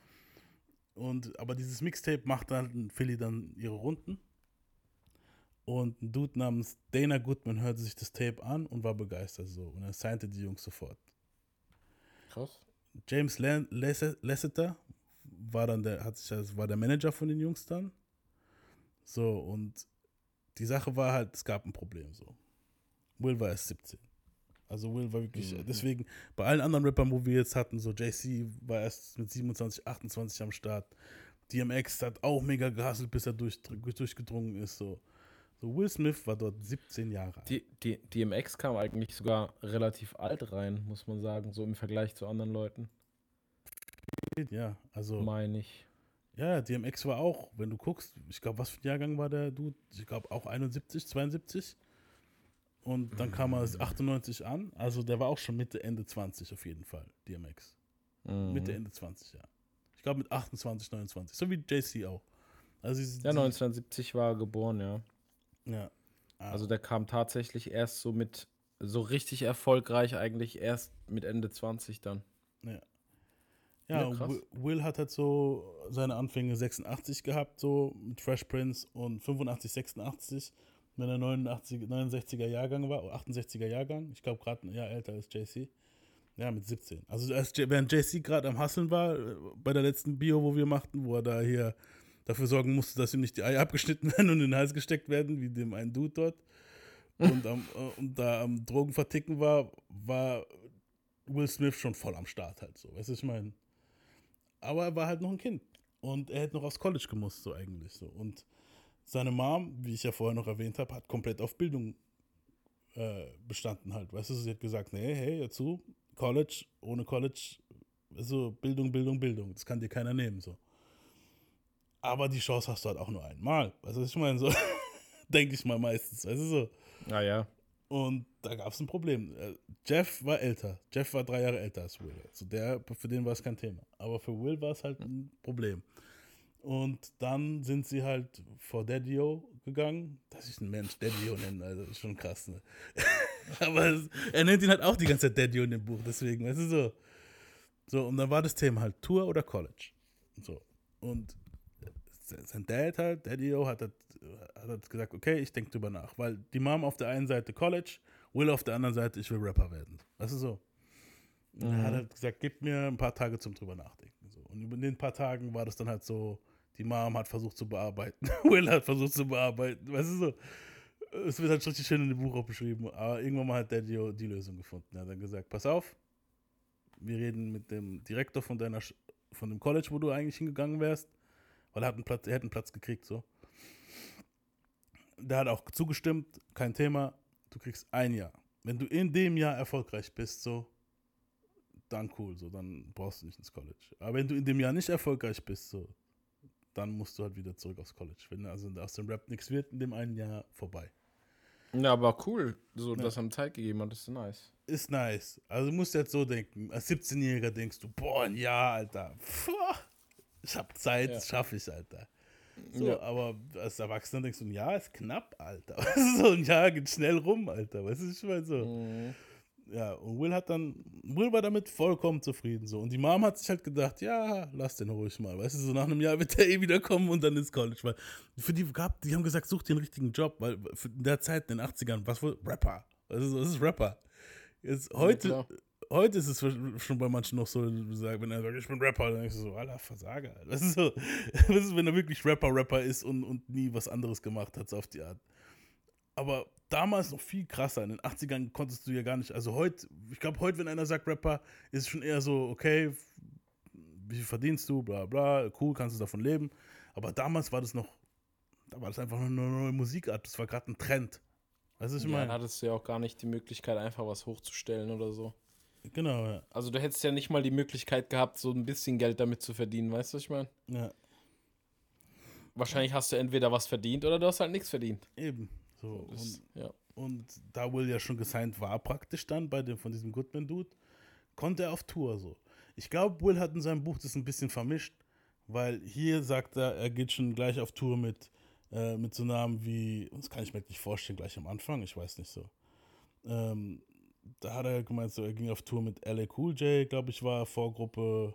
Und, aber dieses Mixtape macht dann Philly dann ihre Runden. Und ein Dude namens Dana Goodman hörte sich das Tape an und war begeistert so. Und er signte die Jungs sofort. Krass. James Lasseter war dann der, hat sich, also war der Manager von den Jungs dann. So, und die Sache war halt, es gab ein Problem so. Will war erst 17. Also Will war wirklich, deswegen, bei allen anderen Rappern, wo wir jetzt hatten, so JC war erst mit 27, 28 am Start. DMX hat auch mega gehasselt, bis er durch, durchgedrungen ist. So. so Will Smith war dort 17 Jahre alt. Die, die, DMX kam eigentlich sogar relativ alt rein, muss man sagen, so im Vergleich zu anderen Leuten, Ja, also. meine ich. Ja, DMX war auch, wenn du guckst, ich glaube, was für ein Jahrgang war der Dude? Ich glaube auch 71, 72. Und dann kam er 98 an. Also der war auch schon Mitte, Ende 20 auf jeden Fall, DMX. Mhm. Mitte, Ende 20, ja. Ich glaube mit 28, 29. So wie JC auch. Also Ja, sie- 1970 war er geboren, ja. Ja. Ah, Also der kam tatsächlich erst so mit, so richtig erfolgreich eigentlich erst mit Ende 20 dann. ja. Ja, Ja, Will hat halt so seine Anfänge 86 gehabt, so mit Fresh Prince und 85, 86, wenn er 89, 69er Jahrgang war, oder 68er Jahrgang. Ich glaube, gerade ein Jahr älter als JC. Ja, mit 17. Also als, während JC gerade am Hasseln war, äh, bei der letzten Bio, wo wir machten, wo er da hier dafür sorgen musste, dass ihm nicht die Eier abgeschnitten werden und in den Hals gesteckt werden, wie dem einen Dude dort. Und, am, äh, und da am Drogen verticken war, war Will Smith schon voll am Start halt so. Weißt du, ich meine? Aber er war halt noch ein Kind. Und er hätte noch aufs College gemusst, so eigentlich so. Und seine Mom, wie ich ja vorher noch erwähnt habe, hat komplett auf Bildung äh, bestanden halt. Weißt du, sie hat gesagt, nee, hey, dazu, College, ohne College, so Bildung, Bildung, Bildung. Das kann dir keiner nehmen, so. Aber die Chance hast du halt auch nur einmal. Weißt du, was ich meine? So, denke ich mal meistens, weißt du so. Ah ja. Und da gab es ein Problem. Äh, Jeff war älter. Jeff war drei Jahre älter als Will. Also der, für den war es kein Thema. Aber für Will war es halt ein Problem. Und dann sind sie halt vor Daddy-O gegangen. Dass ich einen Mensch Daddy-O nenne, also ist schon krass. Ne? Aber es, er nennt ihn halt auch die ganze Zeit Daddy-O in dem Buch. Deswegen, weißt du so. So, und dann war das Thema halt Tour oder College. So. Und sein Dad halt, Daddy-O, hat, halt- hat halt gesagt, okay, ich denke drüber nach. Weil die Mom auf der einen Seite College, Will auf der anderen Seite, ich will Rapper werden. Weißt du so? Und Er hat halt gesagt, gib mir ein paar Tage zum drüber nachdenken. So. Und über den paar Tagen war das dann halt so, die Mom hat versucht zu bearbeiten, Will hat versucht zu bearbeiten, weißt du so. Es wird halt richtig schön in dem Buch auch beschrieben, aber irgendwann mal hat Daddy die Lösung gefunden. Er hat dann gesagt, pass auf, wir reden mit dem Direktor von deiner, von dem College, wo du eigentlich hingegangen wärst, weil er hat einen Platz, er hat einen Platz gekriegt, so. Der hat auch zugestimmt, kein Thema, du kriegst ein Jahr. Wenn du in dem Jahr erfolgreich bist, so, dann cool, so, dann brauchst du nicht ins College. Aber wenn du in dem Jahr nicht erfolgreich bist, so, dann musst du halt wieder zurück aufs College. Wenn also aus dem Rap nichts wird, in dem einen Jahr vorbei. Ja, aber cool, so dass er Zeit gegeben hat, ist nice. Ist nice. Also du musst jetzt so denken, als 17-Jähriger denkst du, boah, ein Jahr, Alter. Puh, ich hab Zeit, Ja. das schaffe ich, Alter. So, Ja. aber als Erwachsener denkst du, ein Jahr ist knapp, Alter. so ein Jahr geht schnell rum, Alter. Weißt du, ich meine so. Mhm. Ja, und Will hat dann, Will war damit vollkommen zufrieden so. Und die Mom hat sich halt gedacht, ja, lass den ruhig mal. Weißt du, so nach einem Jahr wird er eh wiederkommen und dann ins College. Weil für die gab, die haben gesagt, such dir einen richtigen Job, weil in der Zeit, in den 80ern, was wohl? Rapper. Weißt du, so, das ist Rapper. Jetzt, heute, klar. heute ist es schon bei manchen noch so, wenn er sagt, ich bin Rapper, dann denkst du so, Alter, Versager. Das ist so, was ist, wenn er wirklich Rapper, Rapper ist und, und nie was anderes gemacht hat, so auf die Art. Aber damals noch viel krasser. In den 80ern konntest du ja gar nicht. Also heute, ich glaube, heute, wenn einer sagt Rapper, ist es schon eher so, okay, wie viel verdienst du, bla bla, cool, kannst du davon leben. Aber damals war das noch, da war das einfach nur eine neue Musikart. Das war gerade ein Trend. Weißt du, ich Ja, dann meine? hattest du ja auch gar nicht die Möglichkeit, einfach was hochzustellen oder so. Genau, ja. Also du hättest ja nicht mal die Möglichkeit gehabt, so ein bisschen Geld damit zu verdienen, weißt du, was ich meine? ja. Wahrscheinlich hast du entweder was verdient oder du hast halt nichts verdient. Eben. So, Das, und, ja. und da Will ja schon gesigned war, praktisch dann bei dem, von diesem Goodman-Dude, konnte er auf Tour so. Ich glaube, Will hat in seinem Buch das ein bisschen vermischt, weil hier sagt er, er geht schon gleich auf Tour mit, äh, mit so Namen wie, das kann ich mir nicht vorstellen, gleich am Anfang, ich weiß nicht so. Ähm, da hat er gemeint, so, er ging auf Tour mit LA Cool J, glaube ich, war Vorgruppe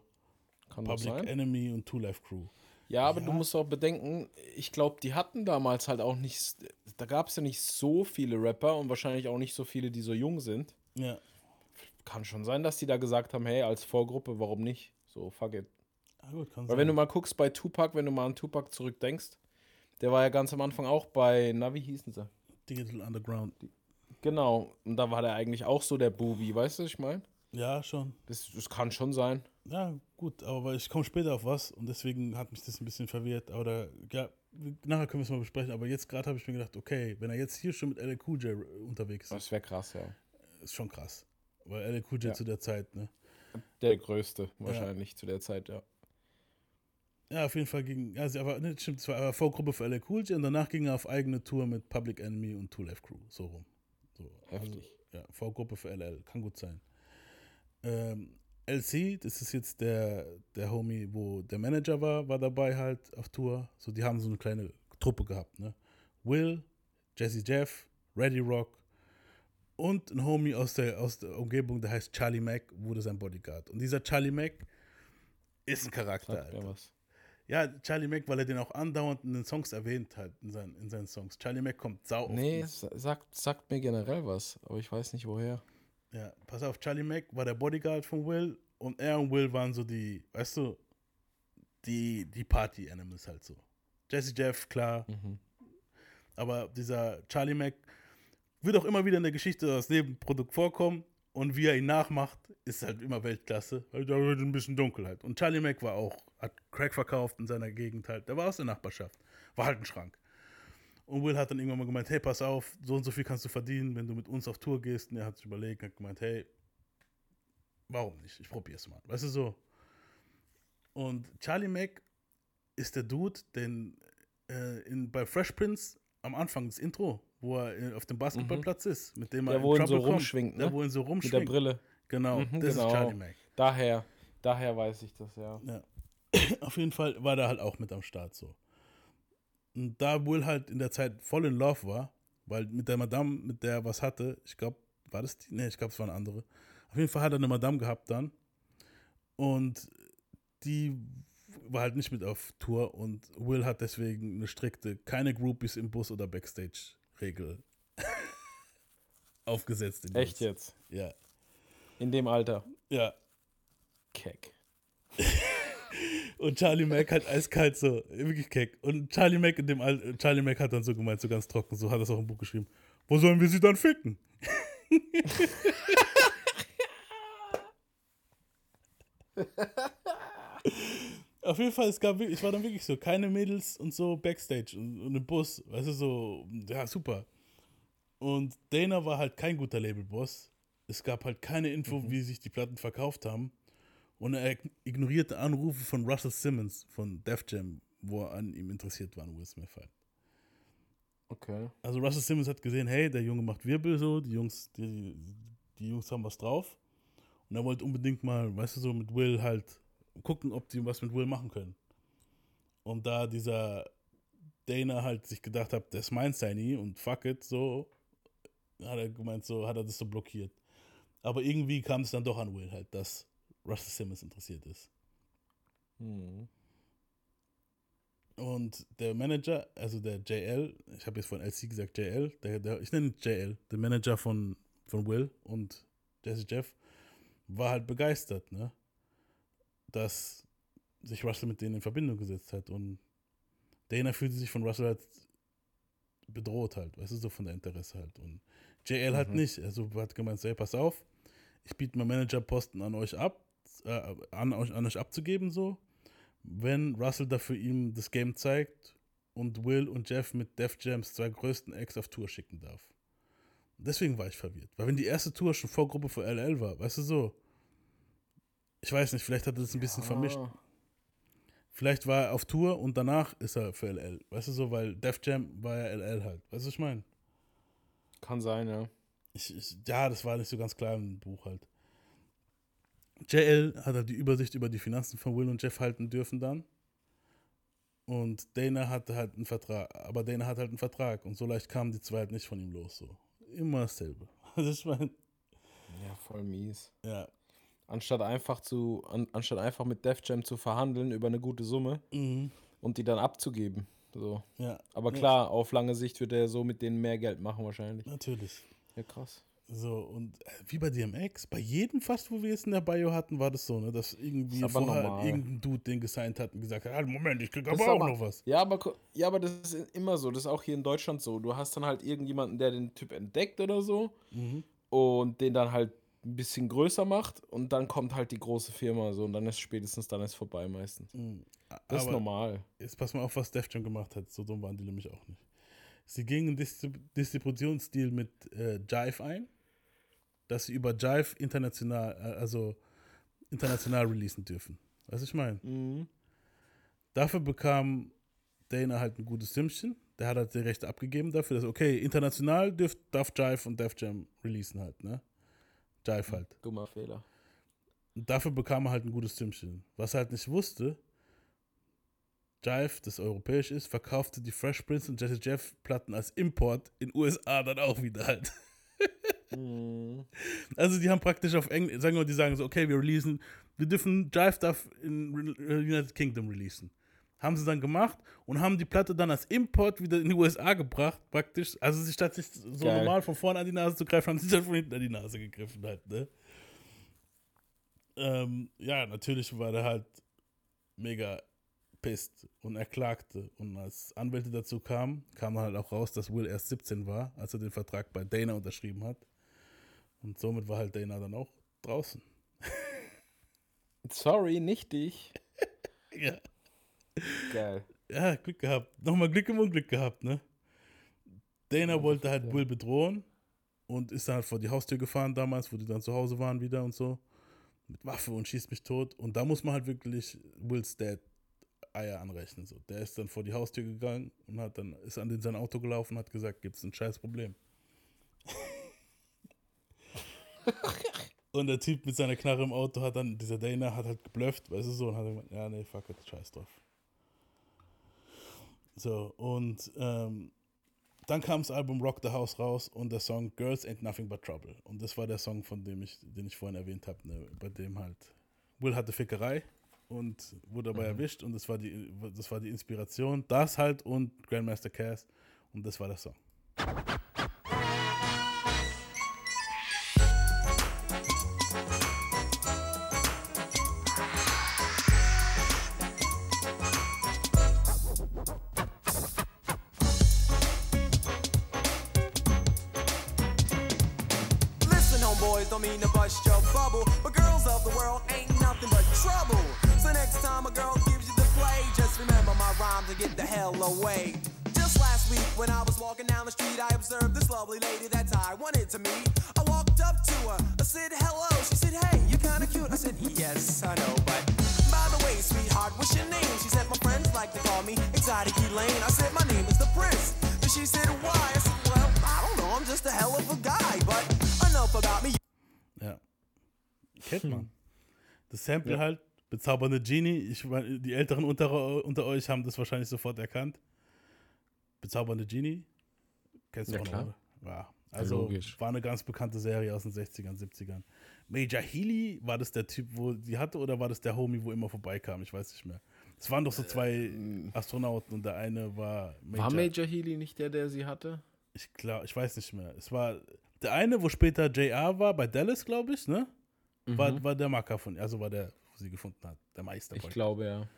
Kann Public? Enemy und Two Life Crew. Ja, aber Ja. du musst auch bedenken, ich glaube, die hatten damals halt auch nicht, da gab es ja nicht so viele Rapper und wahrscheinlich auch nicht so viele, die so jung sind. Ja, Kann schon sein, dass die da gesagt haben, hey, als Vorgruppe, warum nicht? So, fuck it. ah, gut, kann Weil sein. wenn du mal guckst bei Tupac, wenn du mal an Tupac zurückdenkst, der war ja ganz am Anfang auch bei, na, wie hießen sie? Digital Underground. Genau, und da war der eigentlich auch so der Bubi, weißt du, was ich meine? Ja, schon. Das, das kann schon sein. Ja, gut, aber ich komme später auf was und deswegen hat mich das ein bisschen verwirrt. Aber da, ja, nachher können wir es mal besprechen. Aber jetzt gerade habe ich mir gedacht, okay, wenn er jetzt hier schon mit LL Cool J unterwegs ist, Das wäre krass, ja. ist schon krass. Weil LL Cool J Ja. zu der Zeit, ne? Der größte, wahrscheinlich zu der Zeit, ja. Ja, auf jeden Fall ging, also aber ne, stimmt, es war aber Vorgruppe für LL Cool J und danach ging er auf eigene Tour mit Public Enemy und Two Life Crew, so rum. So, Heftig. Also, ja, Vorgruppe für LL, kann gut sein. Ähm, LC, das ist jetzt der, der Homie, wo der Manager war, war dabei halt auf Tour. So, die haben so eine kleine Truppe gehabt, ne? Will, Jesse Jeff, Ready Rock und ein Homie aus der, aus der Umgebung, der heißt Charlie Mack, wurde sein Bodyguard. Und dieser Charlie Mack Ist ein Charakter. Ja, Charlie Mack, weil er den auch andauernd in den Songs erwähnt hat, in seinen, in seinen Songs. Charlie Mack kommt sau oft Nee, sa- sagt, sagt mir generell was, aber ich weiß nicht woher. Ja, pass auf, Charlie Mack war der Bodyguard von Will und er und Will waren so die, weißt du, die, die Party-Animals halt so. Jesse Jeff, klar. Mhm. Aber dieser Charlie Mack wird auch immer wieder in der Geschichte das Nebenprodukt vorkommen und wie er ihn nachmacht, ist halt immer Weltklasse. Halt, Da wird ein bisschen Dunkelheit. Und Charlie Mack war auch, hat Crack verkauft in seiner Gegend halt. Der war aus der Nachbarschaft. War halt ein Schrank. Und Will hat dann irgendwann mal gemeint, hey, pass auf, so und so viel kannst du verdienen, wenn du mit uns auf Tour gehst. Und er hat sich überlegt, hat gemeint, hey, warum nicht? Ich probier's mal. Weißt du so? Und Charlie Mack ist der Dude, den äh, in, bei Fresh Prince am Anfang das Intro, wo er äh, auf dem Basketballplatz ist, mit dem Der, er in wo ihn so kommt. rumschwingt, Der, ne? wo ihn so Mit rumschwingt. der Brille. Genau, Mhm, das genau. ist Charlie Mack. Daher, daher weiß ich das, ja. Ja. Auf jeden Fall war der halt auch mit am Start so. Und da Will halt in der Zeit voll in Love war, weil mit der Madame, mit der er was hatte, ich glaube, war das die? Ne, ich glaube, es war eine andere. Auf jeden Fall hat er eine Madame gehabt dann. Und die war halt nicht mit auf Tour und Will hat deswegen eine strikte, keine Groupies im Bus oder Backstage-Regel aufgesetzt. in Echt Jungs. jetzt? Ja. In dem Alter. Ja. Keck. Und Charlie Mack halt eiskalt so, wirklich keck. Und Charlie Mack in dem Al Charlie Mack hat dann so gemeint, so ganz trocken, so hat er es auch im Buch geschrieben. Wo sollen wir sie dann ficken? Auf jeden Fall, es gab wirklich, ich war dann wirklich so, keine Mädels und so Backstage und, und im Bus, weißt du, so, ja, super. Und Dana war halt kein guter Labelboss. Es gab halt keine Info, wie sich die Platten verkauft haben. Und er ignorierte Anrufe von Russell Simmons von Def Jam, wo er an ihm interessiert war, an Will Smith halt. Okay. Also Russell Simmons hat gesehen, hey, der Junge macht Wirbel so, die Jungs, die, die Jungs haben was drauf. Und er wollte unbedingt mal, weißt du, so mit Will halt gucken, ob die was mit Will machen können. Und da dieser Dana halt sich gedacht hat, das meint sei nie und fuck it, so, hat er gemeint, so, hat er das so blockiert. Aber irgendwie kam es dann doch an Will halt, dass Russell Simmons interessiert ist. Mhm. Und der Manager, also der JL, ich habe jetzt von LC gesagt JL, der, der, ich nenne ihn JL, der Manager von, von Will und Jesse Jeff, war halt begeistert, ne? Dass sich Russell mit denen in Verbindung gesetzt hat. Und Dana fühlte sich von Russell halt bedroht halt, weißt du, so von der Interesse halt. Und JL halt nicht. Also hat gemeint, so, hey, pass auf, ich biete meinen Managerposten an euch ab, äh, an, euch, an euch abzugeben, so wenn Russell dafür ihm das Game zeigt und Will und Jeff mit Def Jams zwei größten Acts auf Tour schicken darf. Deswegen war ich verwirrt. Weil wenn die erste Tour schon Vorgruppe für LL war, weißt du so, ich weiß nicht, vielleicht hat er das ein bisschen vermischt. Vielleicht war er auf Tour und danach ist er für LL. Weißt du so, weil Def Jam war ja LL halt. Weißt du, was ich meine? kann sein, ja. Ich, ich, ja, das war nicht so ganz klar im Buch halt. JL hat halt die Übersicht über die Finanzen von Will und Jeff halten dürfen dann. Und Dana hatte halt einen Vertrag, aber Dana hat halt einen Vertrag und so leicht kamen die zwei halt nicht von ihm los. So. Immer dasselbe. Also ich meine, Ja, voll mies. ja. Anstatt einfach zu, an, anstatt einfach mit Def Jam zu verhandeln über eine gute Summe Mhm. und die dann abzugeben. So. Ja, Aber Ja. klar, auf lange Sicht wird er so mit denen mehr Geld machen wahrscheinlich. natürlich. Ja, krass. So, und äh, wie bei DMX, bei jedem fast, wo wir es in der Bio hatten, war das so, ne, dass irgendwie aber vorher normal. irgendein Dude den gesigned hat und gesagt hat, ah, Moment, ich krieg Das aber auch aber- noch was. Ja aber, ja, aber das ist immer so. Das ist auch hier in Deutschland so. Du hast dann halt irgendjemanden, der den Typ entdeckt oder so Mhm. und den dann halt ein bisschen größer macht und dann kommt halt die große Firma so und dann ist spätestens dann ist vorbei meistens. Mhm. Das ist normal. Jetzt pass mal auf, was Def Jam gemacht hat. So dumm waren die nämlich auch nicht. Sie gingen einen Distrib Distributionsdeal mit äh, Jive ein, dass sie über Jive international, äh, also international releasen dürfen. Was ich meine? Mhm. Dafür bekam Dana halt ein gutes Sümmchen. Der hat halt die Rechte abgegeben dafür, dass, okay, international dürft, darf Jive und Def Jam releasen halt, ne? Jive halt. Dummer Fehler. Und dafür bekam er halt ein gutes Stimmchen. Was er halt nicht wusste, Jive, das europäisch ist, verkaufte die Fresh Prince und Jesse Jeff Platten als Import in USA dann auch wieder halt. Also die haben praktisch auf Englisch, sagen wir, die sagen so, okay, wir releasen, wir dürfen Jive Stuff in United Kingdom releasen. Haben sie dann gemacht und haben die Platte dann als Import wieder in die USA gebracht, praktisch. Also sich statt sich so Geil. normal von vorne an die Nase zu greifen, haben sie sich dann von hinten an die Nase gegriffen halt, ne? Ähm, ja, natürlich war der halt mega pisst und er klagte. Und als Anwälte dazu kamen, kam halt auch raus, dass Will erst 17 war, als er den Vertrag bei Dana unterschrieben hat. Und somit war halt Dana dann auch draußen. Sorry, nicht dich. Ja, Geil. ja Glück gehabt. Nochmal Glück im Unglück gehabt, ne? Dana wollte halt Will bedrohen und ist dann halt vor die Haustür gefahren damals, wo die dann zu Hause waren wieder und so. Mit Waffe und schießt mich tot. Und da muss man halt wirklich Wills Dad Eier anrechnen. So. Der ist dann vor die Haustür gegangen und hat dann, ist an den sein Auto gelaufen und hat gesagt, gibt's ein scheiß Problem. Und der Typ mit seiner Knarre im Auto hat dann, dieser Dana hat halt geblufft, weißt du so, und hat gesagt, ja, nee, fuck it, scheiß drauf. So, und ähm, dann kam das Album Rock the House raus und der Song Girls Ain't Nothing But Trouble. Und das war der Song, von dem ich, den ich vorhin erwähnt habe, ne, bei dem halt Will hatte Fickerei und wurde dabei erwischt und das war die, das war die Inspiration. Das halt und Grandmaster Cass und das war der Song. Wanted to meet. I walked up to her, I said hello. She said, Hey, you're kinda cute. I said, Yes, I know, but by the way, sweetheart, what's your name? She said, My friends like to call me Exotic Elaine. I said, My name is the Prince. And she said, Why? I said, Well, I don't know, I'm just a hell of a guy, but enough about me. Ja. Kennt man. Das Sample halt, bezaubernde Genie. Ich, mein, die Älteren unter, unter euch haben das wahrscheinlich sofort erkannt. Bezaubernde Genie. Kennst du Ja, auch klar. noch? Ja. Also logisch. war eine ganz bekannte Serie aus den 60ern, 70ern. Major Healy, war das der Typ, wo die hatte, oder war das der Homie, wo immer vorbeikam? Ich weiß nicht mehr. Es waren doch so zwei Astronauten und der eine war Major. War Major Healy nicht der, der sie hatte? Ich glaube, ich weiß nicht mehr. Es war der eine, wo später JR war, bei Dallas, glaube ich, ne? War, war der Macker von, also war der, wo sie gefunden hat, der Meister. Ich glaube, ja.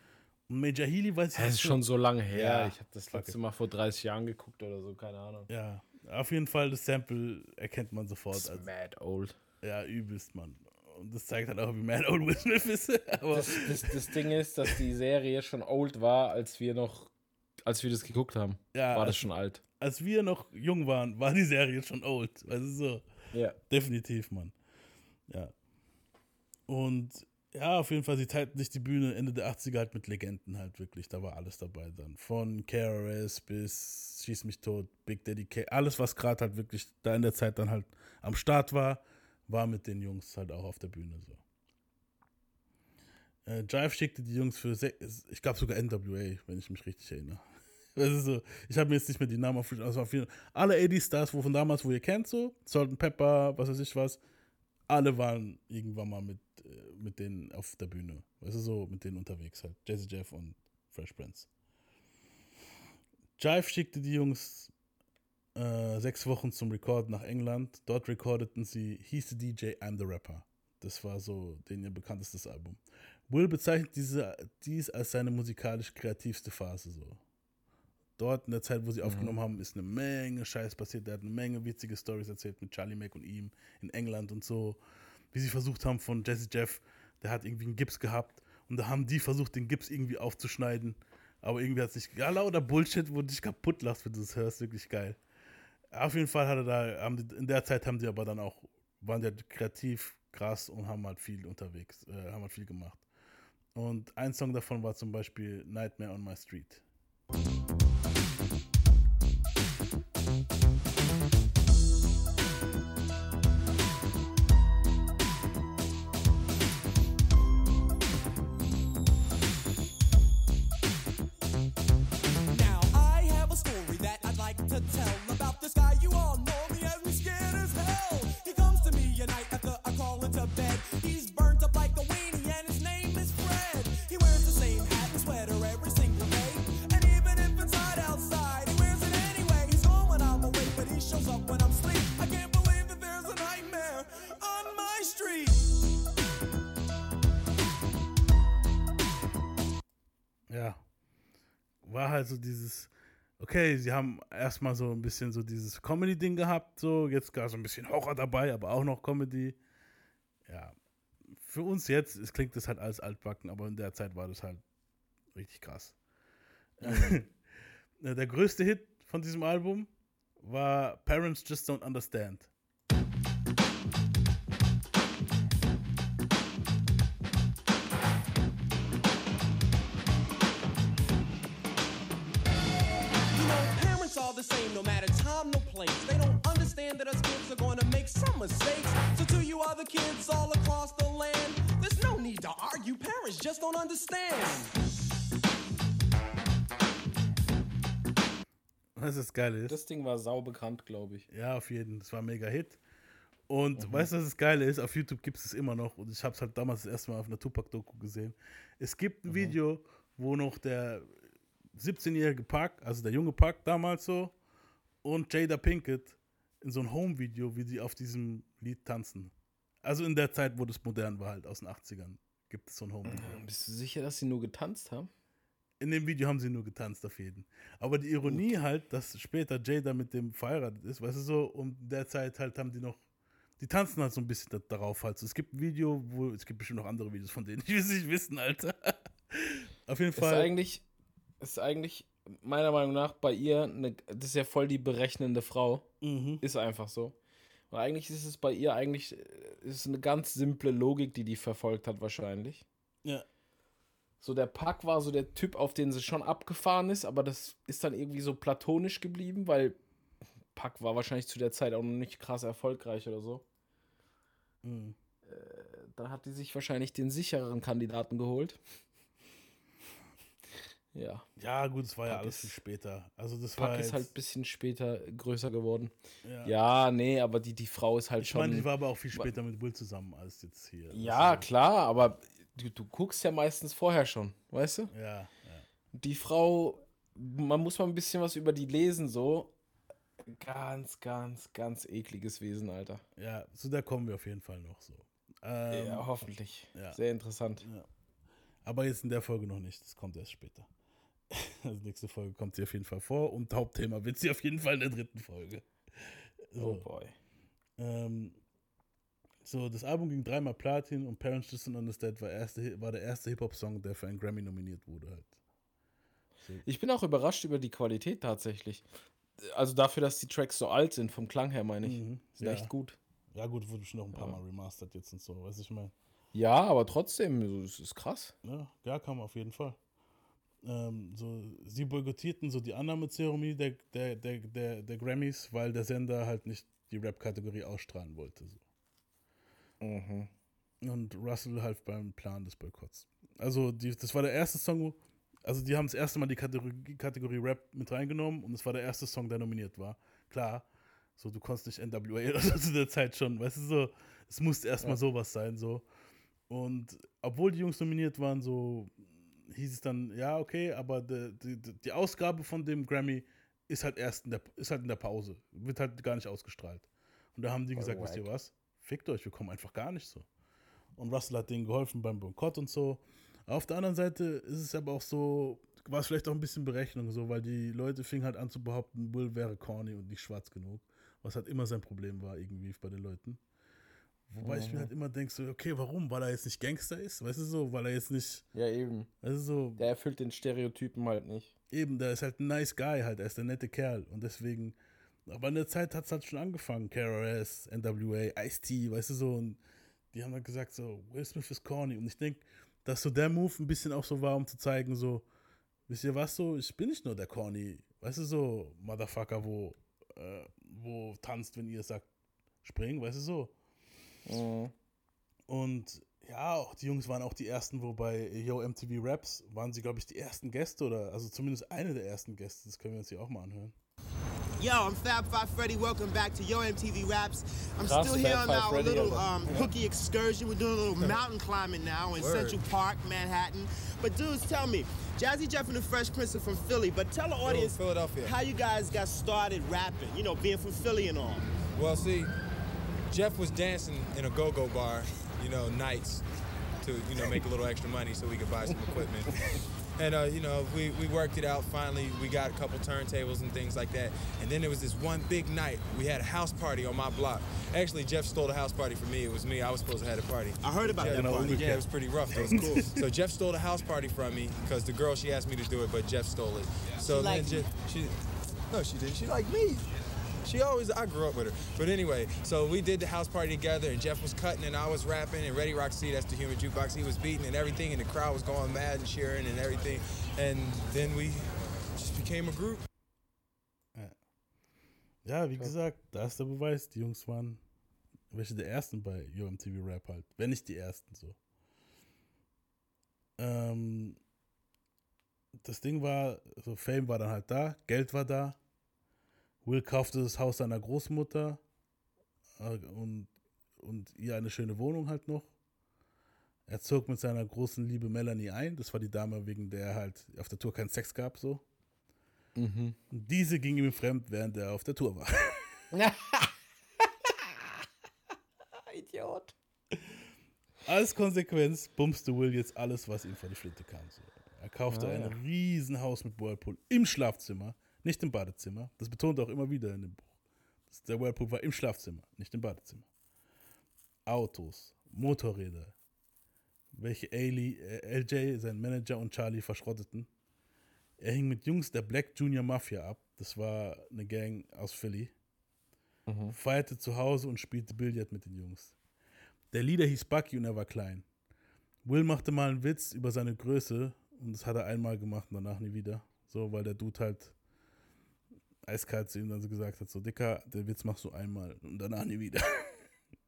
Und Major Healy weiß ich Das ist nicht schon so lange her. Ja, ich habe das letzte it. Mal vor 30 Jahren geguckt oder so, keine Ahnung. Ja, auf jeden Fall, das Sample erkennt man sofort. Das ist Also, mad old. ja, übelst, Mann. Und das zeigt halt auch, wie mad old Will Smith ist. Aber Das, das, das Ding ist, dass die Serie schon old war, als wir noch, als wir das geguckt haben. Ja, war als- das schon alt. als wir noch jung waren, war die Serie schon old. Weißt du so? Ja. Definitiv, Mann. Ja. Und ja, auf jeden Fall, sie teilten sich die Bühne Ende der 80er halt mit Legenden halt wirklich. Da war alles dabei dann. Von KRS bis Schieß mich tot, Big Daddy K. Alles, was gerade halt wirklich da in der Zeit dann halt am Start war, war mit den Jungs halt auch auf der Bühne so. Äh, Jive schickte die Jungs für, ich glaube sogar NWA, wenn ich mich richtig erinnere. So, ich habe mir jetzt nicht mehr die Namen auf, also auf jeden, alle 80-Stars, wo von damals, wo ihr kennt, so, Salt and Pepper, was weiß ich was, alle waren irgendwann mal mit, mit denen auf der Bühne. Weißt du, so mit denen unterwegs halt. Jazzy Jeff und Fresh Prince. Jive schickte die Jungs äh, sechs Wochen zum Rekord nach England. Dort recordeten sie He's the DJ, I'm the Rapper. Das war so den ihr bekanntestes Album. Will bezeichnet diese, dies als seine musikalisch kreativste Phase so. Dort in der Zeit, wo sie aufgenommen haben, ist eine Menge Scheiß passiert. Er hat eine Menge witzige Stories erzählt mit Charlie Mack und ihm in England und so. Wie sie versucht haben von Jesse Jeff, der hat irgendwie einen Gips gehabt und da haben die versucht, den Gips irgendwie aufzuschneiden. Aber irgendwie hat es nicht. Ja, lauter Bullshit, wo du dich kaputt lachst, wenn du das hörst. Wirklich geil. Auf jeden Fall hat er da, in der Zeit haben die aber dann auch, waren die halt kreativ, krass und haben halt viel unterwegs, äh, haben halt viel gemacht. Und ein Song davon war zum Beispiel Nightmare on My Street. So dieses, okay, sie haben erstmal so ein bisschen so dieses Comedy-Ding gehabt, so, jetzt gar so ein bisschen Horror dabei, aber auch noch Comedy. Ja, für uns jetzt es klingt das halt alles altbacken, aber in der Zeit war das halt richtig krass. der größte Hit von diesem Album war Parents Just Don't Understand. Make some mistakes. So, to you other kids all across the land, there's no need to argue. Parents just don't understand. Was das Geile ist? Das Ding war sau bekannt, glaube ich. Ja, auf jeden. Das war ein mega Hit. Und weißt du, was das Geile ist? Auf YouTube gibt es es immer noch. Und ich habe es halt damals das erste Mal auf einer Tupac-Doku gesehen. Es gibt ein Video, wo noch der 17-jährige Park, also der junge Park damals so, und Jada Pinkett in so einem Home-Video, wie sie auf diesem Lied tanzen. Also in der Zeit, wo das modern war, halt aus den 80ern, gibt es so ein Home-Video. Bist du sicher, dass sie nur getanzt haben? In dem Video haben sie nur getanzt, auf jeden. Aber die Ironie halt, dass später Jada mit dem verheiratet ist, weißt du so, und in der Zeit halt haben die noch, die tanzen halt so ein bisschen da, darauf halt. So, es gibt ein Video, wo, es gibt bestimmt noch andere Videos von denen, die will es nicht wissen, Alter. auf jeden Ist Fall. eigentlich, ist eigentlich meiner Meinung nach bei ihr, eine, das ist ja voll die berechnende Frau. Mhm. Ist einfach so. Und eigentlich ist es bei ihr eigentlich, äh, ist eine ganz simple Logik, die die verfolgt hat wahrscheinlich. Ja. So der Pack war so der Typ, auf den sie schon abgefahren ist, aber das ist dann irgendwie so platonisch geblieben, weil Pack war wahrscheinlich zu der Zeit auch noch nicht krass erfolgreich oder so. Mhm. Äh, dann hat die sich wahrscheinlich den sichereren Kandidaten geholt. Ja. Ja, gut, es war ja Pack alles ist- viel später. Also das war Pack ist jetzt, halt ein bisschen später größer geworden. ja. Ja, nee, aber die, die Frau ist halt Ich schon. meine, die war aber auch viel später mit Will zusammen als jetzt hier. ja, Also, klar, aber du, du guckst ja meistens vorher schon, weißt du? Ja, ja. Die Frau, man muss mal ein bisschen was über die lesen, so. Ganz, ganz, ganz ekliges Wesen, Alter. Ja, zu der kommen wir auf jeden Fall noch so. Ähm, ja, hoffentlich. ja. Sehr interessant. Aber jetzt in der Folge noch nicht, das kommt erst später. Also nächste Folge kommt sie auf jeden Fall vor und Hauptthema wird sie auf jeden Fall in der dritten Folge. Oh So, boy. ähm, so das Album ging dreimal Platin und Parents Just Don't Understand war, erste, war der erste Hip-Hop-Song, der für einen Grammy nominiert wurde halt. Ich bin auch überrascht über die Qualität tatsächlich. Also dafür, dass die Tracks so alt sind, vom Klang her meine ich. Mhm, Sind ja. echt gut. Ja gut, wurde schon noch ein paar Mal remastert jetzt und so, weißt du, ich meine. Ja, aber trotzdem, so, es ist krass. Ja, ja, kam auf jeden Fall. Ähm, so, sie boykottierten so die Annahmezeremonie der, der, der, der, der Grammys, weil der Sender halt nicht die Rap-Kategorie ausstrahlen wollte. So. Mhm. Und Russell half beim Plan des Boykotts. Also, die, das war der erste Song, wo- also die haben das erste Mal die Kategorie, Kategorie Rap mit reingenommen und es war der erste Song, der nominiert war. Klar, so du konntest nicht NWA oder so zu der Zeit schon, weißt du, so, es musste erstmal sowas sein, so. Und obwohl die Jungs nominiert waren, so hieß es dann, ja, okay, aber die, die, die Ausgabe von dem Grammy ist halt erst in der, ist halt in der Pause, wird halt gar nicht ausgestrahlt. Und da haben die gesagt, wisst ihr wack. was? Fickt euch, wir kommen einfach gar nicht so. Und Russell hat denen geholfen beim Boykott und so. Auf der anderen Seite ist es aber auch so, war es vielleicht auch ein bisschen Berechnung so, weil die Leute fingen halt an zu behaupten, Will wäre corny und nicht schwarz genug. Was halt immer sein Problem war, irgendwie bei den Leuten. Wobei ich mir halt immer denke, so, okay, warum? Weil er jetzt nicht Gangster ist? Weißt du so? Weil er jetzt nicht, Ja, eben. weißt du so, Der erfüllt den Stereotypen halt nicht. eben, der ist halt ein nice Guy halt, er ist der nette Kerl. Und deswegen, aber in der Zeit hat es halt schon angefangen. KRS, NWA, Ice-T, weißt du so. Und die haben dann gesagt, so, Will Smith ist corny. Und ich denke, dass so der Move ein bisschen auch so war, um zu zeigen, so, wisst ihr was so, ich bin nicht nur der corny, weißt du so, Motherfucker, wo, äh, wo tanzt, wenn ihr sagt, spring, weißt du so. Mhm. Und ja, auch die Jungs waren auch die ersten, wobei Yo MTV Raps waren sie, glaube ich, die ersten Gäste oder also zumindest eine der ersten Gäste. Das können wir uns hier auch mal anhören. Yo, I'm Fab Five Freddy. Welcome back to Yo MTV Raps. I'm Krass, still here Fab on our Freddy, little um, hooky excursion. We're doing a little mountain climbing now in Central Park, Manhattan. But dudes, tell me, Jazzy Jeff and the Fresh Prince are from Philly, but tell the audience Philadelphia. how you guys got started rapping. You know, being from Philly and all. Well, see, Jeff was dancing in a go-go bar, you know, nights to, you know, make a little extra money so we could buy some equipment. And uh, you know, we, we worked it out. Finally, we got a couple turntables and things like that. And then there was this one big night. We had a house party on my block. Actually, Jeff stole the house party from me. It was me. I was supposed to have a party. I heard about yeah, that party. Yeah, it was pretty rough. That was cool. so Jeff stole the house party from me because the girl she asked me to do it, but Jeff stole it. So She then liked Jeff, she, no, she didn't. She liked me. She always, I grew up with her. But anyway, so we did the house party together, and Jeff was cutting, and I was rapping, and Ready Rock C, that's the human jukebox, he was beating and everything, and the crowd was going mad and cheering and everything. And then we just became a group. Ja, wie gesagt, da ist der Beweis, die Jungs waren welche der ersten bei UMTV Rap halt. Wenn nicht die ersten so. Ähm, das Ding war, so Fame war dann halt da, Geld war da. Will kaufte das Haus seiner Großmutter äh, und, und ihr eine schöne Wohnung halt noch. Er zog mit seiner großen Liebe Melanie ein. Das war die Dame, wegen der er halt auf der Tour keinen Sex gab, so. Mhm. Und diese ging ihm fremd, während er auf der Tour war. Idiot. Als Konsequenz bumste Will jetzt alles, was ihm vor die Flinte kam. So. Er kaufte Ah, ein ja. Riesenhaus mit Whirlpool im Schlafzimmer, nicht im Badezimmer. Das betont er auch immer wieder in dem Buch. Der Whirlpool war im Schlafzimmer, nicht im Badezimmer. Autos, Motorräder, welche Ali, äh, LJ, sein Manager und Charlie verschrotteten. Er hing mit Jungs der Black Junior Mafia ab. Das war eine Gang aus Philly. Feierte zu Hause und spielte Billard mit den Jungs. Der Leader hieß Bucky und er war klein. Will machte mal einen Witz über seine Größe und das hat er einmal gemacht und danach nie wieder. So, weil der Dude halt eiskalt zu ihm dann so gesagt hat, so Dicker, den Witz machst du einmal und danach nie wieder.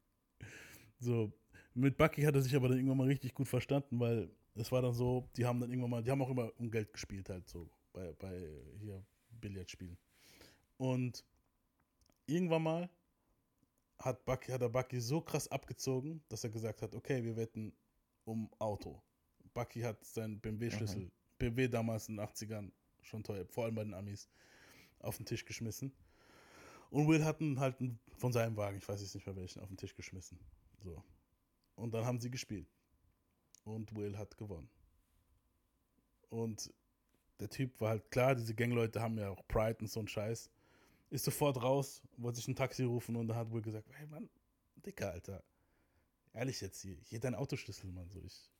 so, mit Bucky hat er sich aber dann irgendwann mal richtig gut verstanden, weil es war dann so, die haben dann irgendwann mal, die haben auch immer um Geld gespielt halt so, bei, bei hier Billardspielen. Und irgendwann mal hat, Bucky, hat er Bucky so krass abgezogen, dass er gesagt hat, okay, wir wetten um Auto. Bucky hat seinen BMW-Schlüssel, BMW damals in den 80ern, schon teuer, vor allem bei den Amis, auf den Tisch geschmissen. Und Will hat einen, halt einen, von seinem Wagen, ich weiß jetzt nicht mehr welchen, auf den Tisch geschmissen. So. Und dann haben sie gespielt. Und Will hat gewonnen. Und der Typ war halt klar, diese Gangleute haben ja auch Pride und so ein Scheiß. Ist sofort raus, wollte sich ein Taxi rufen und dann hat Will gesagt, hey Mann, Dicker, Alter. Ehrlich jetzt hier, hier dein Autoschlüssel, Mann. So, ich,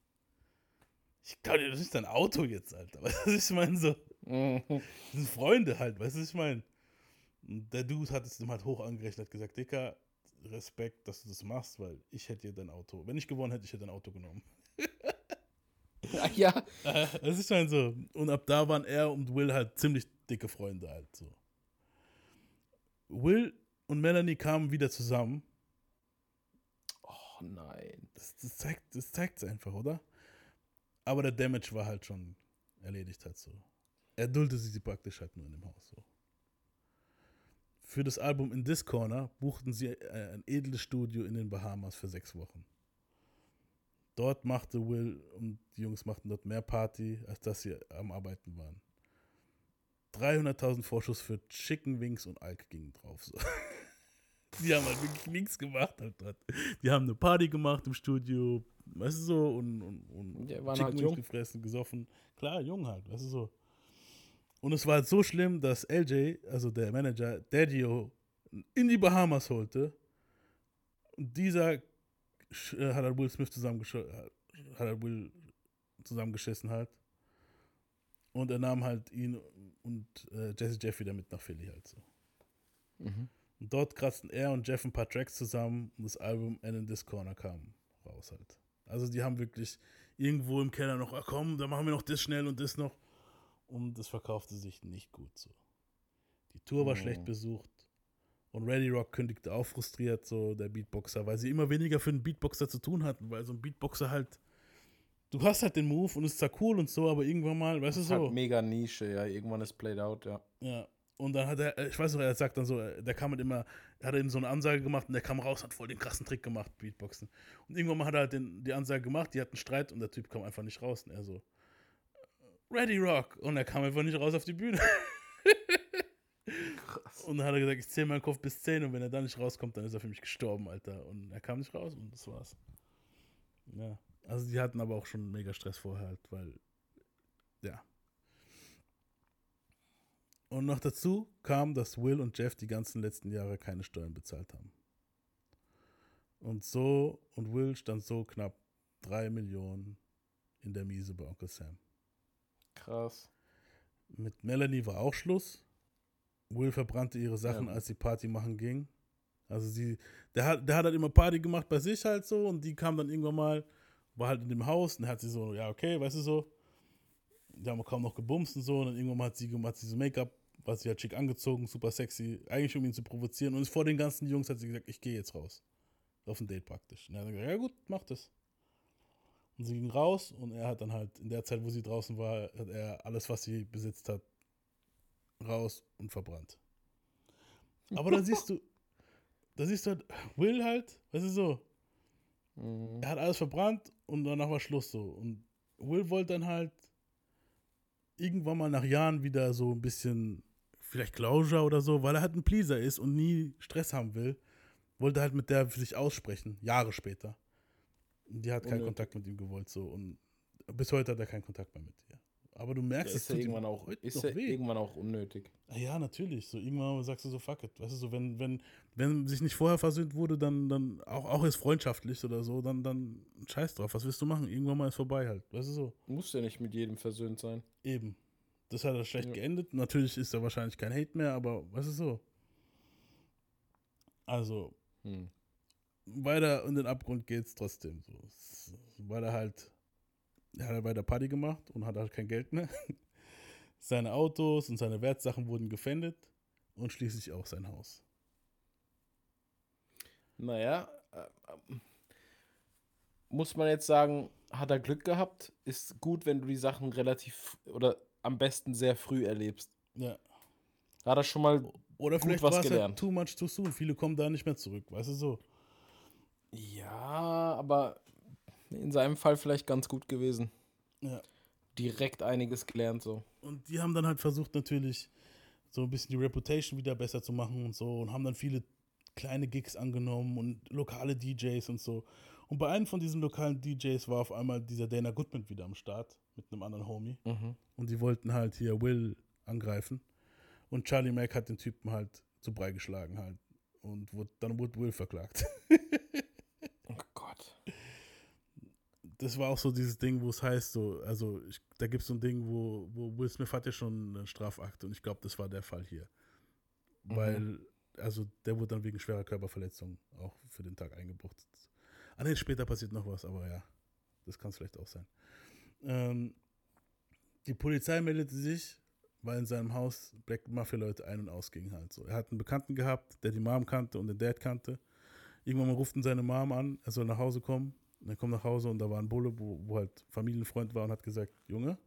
ich glaube, das ist dein Auto jetzt, Alter. Was ich meine? So. Das sind Freunde halt, weißt du, was ich meine? Der Dude hat es ihm halt hoch angerechnet, hat gesagt, Dicker, Respekt, dass du das machst, weil ich hätte dir dein Auto, wenn ich gewonnen hätte, ich hätte dein Auto genommen. ja. Das ist halt so. Und ab da waren er und Will halt ziemlich dicke Freunde halt so. Will und Melanie kamen wieder zusammen. Oh nein. Das, das zeigt das zeigt's einfach, oder? Aber der Damage war halt schon erledigt halt so. Er duldete sie praktisch halt nur in dem Haus so. Für das Album In This Corner buchten sie äh, ein edles Studio in den Bahamas für sechs Wochen. Dort machte Will und die Jungs machten dort mehr Party, als dass sie am Arbeiten waren. 300.000 Vorschuss für Chicken Wings und Alk gingen drauf. So. Die haben halt wirklich nichts gemacht halt dort. Die haben eine Party gemacht im Studio, weißt du so, und, und, und Ja, Chicken halt Wings jung. gefressen, gesoffen. Klar, jung halt, weißt du so. Und es war halt so schlimm, dass LJ, also der Manager, Daddio, in die Bahamas holte. Und dieser äh, hat halt Will Smith zusammengesch- hat halt Will zusammengeschissen halt. Und er nahm halt ihn und äh, Jesse Jeff wieder mit nach Philly halt so. Mhm. Und dort kratzten er und Jeff ein paar Tracks zusammen und das Album And in This Corner kam raus halt. Also die haben wirklich irgendwo im Keller noch, ah, komm, da machen wir noch das schnell und das noch. Und das verkaufte sich nicht gut so. Die Tour war Oh. schlecht besucht. Und Ready Rock kündigte auch frustriert, so der Beatboxer, weil sie immer weniger für einen Beatboxer zu tun hatten, weil so ein Beatboxer halt, du hast halt den Move und es ist zwar cool und so, aber irgendwann mal, weißt Das du so. halt mega Nische, ja. Irgendwann ist played out, ja. Ja. Und dann hat er, äh, ich weiß noch, er sagt dann so, äh, der kam halt immer, er hat eben so eine Ansage gemacht und der kam raus, hat voll den krassen Trick gemacht, Beatboxen. Und irgendwann mal hat er halt den, die Ansage gemacht, die hatten Streit und der Typ kam einfach nicht raus. Und er so, Ready Rock. Und er kam einfach nicht raus auf die Bühne. Krass. Und dann hat er gesagt, ich zähle meinen Kopf bis 10 und wenn er da nicht rauskommt, dann ist er für mich gestorben, Alter. Und er kam nicht raus und das war's. Ja. Also die hatten aber auch schon mega Stress vorher halt, weil ja. Und noch dazu kam, dass Will und Jeff die ganzen letzten Jahre keine Steuern bezahlt haben. Und so, und Will stand so knapp drei Millionen in der Miese bei Onkel Sam. Krass. Mit Melanie war auch Schluss. Will verbrannte ihre Sachen, Ja. als sie Party machen ging. Also sie, der hat, der hat halt immer Party gemacht bei sich halt so und die kam dann irgendwann mal, war halt in dem Haus und hat sie so, ja okay, weißt du so, die haben kaum noch gebumst und so und dann irgendwann mal hat sie, hat sie so Make-up, war sie halt schick angezogen, super sexy, eigentlich um ihn zu provozieren und vor den ganzen Jungs hat sie gesagt, ich gehe jetzt raus. Auf ein Date praktisch. Und er hat gesagt, ja gut, mach das. Und sie ging raus und er hat dann halt, in der Zeit, wo sie draußen war, hat er alles, was sie besitzt hat, raus und verbrannt. Aber dann siehst du, da siehst du halt, Will halt, weißt du so, er hat alles verbrannt und danach war Schluss so. Und Will wollte dann halt irgendwann mal nach Jahren wieder so ein bisschen, vielleicht Closure oder so, weil er halt ein Pleaser ist und nie Stress haben will, wollte halt mit der sich aussprechen, Jahre später. Die hat keinen Unnötig. Kontakt mit ihm gewollt so und bis heute hat er keinen Kontakt mehr mit ihr. Aber du Ja, merkst, es ist ja tut ihm irgendwann auch, heute ist ja weh. irgendwann auch unnötig. Ah Ja, natürlich. So irgendwann sagst du so, fuck it. Weißt du, so, wenn, wenn, wenn sich nicht vorher versöhnt wurde, dann, dann auch, auch jetzt freundschaftlich oder so, dann, dann scheiß drauf. Was willst du machen? Irgendwann mal ist vorbei halt. Weißt du so? Muss ja nicht mit jedem versöhnt sein. Eben. Das hat er schlecht Ja. geendet. Natürlich ist da wahrscheinlich kein Hate mehr, aber weißt du so? Also, Hm. Weiter in den Abgrund geht's trotzdem so. Es- Weil er halt, er hat halt weiter Party gemacht und hat halt kein Geld mehr. Seine Autos und seine Wertsachen wurden gefändet und schließlich auch sein Haus. Naja, äh, muss man jetzt sagen, hat er Glück gehabt? Ist gut, wenn du die Sachen relativ oder am besten sehr früh erlebst. Ja. Hat er schon mal Oder gut vielleicht was war es halt gelernt. too much too soon. Viele kommen da nicht mehr zurück, weißt du so. Ja, aber in seinem Fall vielleicht ganz gut gewesen. Ja. Direkt einiges gelernt so. Und die haben dann halt versucht, natürlich so ein bisschen die Reputation wieder besser zu machen und so und haben dann viele kleine Gigs angenommen und lokale DJs und so. Und bei einem von diesen lokalen DJs war auf einmal dieser Dana Goodman wieder am Start mit einem anderen Homie. Mhm. Und die wollten halt hier Will angreifen. Und Charlie Mack hat den Typen halt zu Brei geschlagen halt. Und wurde, dann wurde Will verklagt. Das war auch so dieses Ding, wo es heißt, so, also ich, da gibt es so ein Ding, wo, wo Will Smith hat ja schon eine Strafakte und ich glaube, das war der Fall hier. Mhm. Weil, also der wurde dann wegen schwerer Körperverletzung auch für den Tag eingebuchtet. Ah ne, später passiert noch was, aber ja, das kann es vielleicht auch sein. Ähm, die Polizei meldete sich, weil in seinem Haus Black Mafia-Leute ein- und ausgingen halt so. Er hat einen Bekannten gehabt, der die Mom kannte und den Dad kannte. Irgendwann mal ruften seine Mom an, er soll nach Hause kommen. Und er kommt nach Hause und da war ein Bulle, wo, wo halt Familienfreund war und hat gesagt, Junge,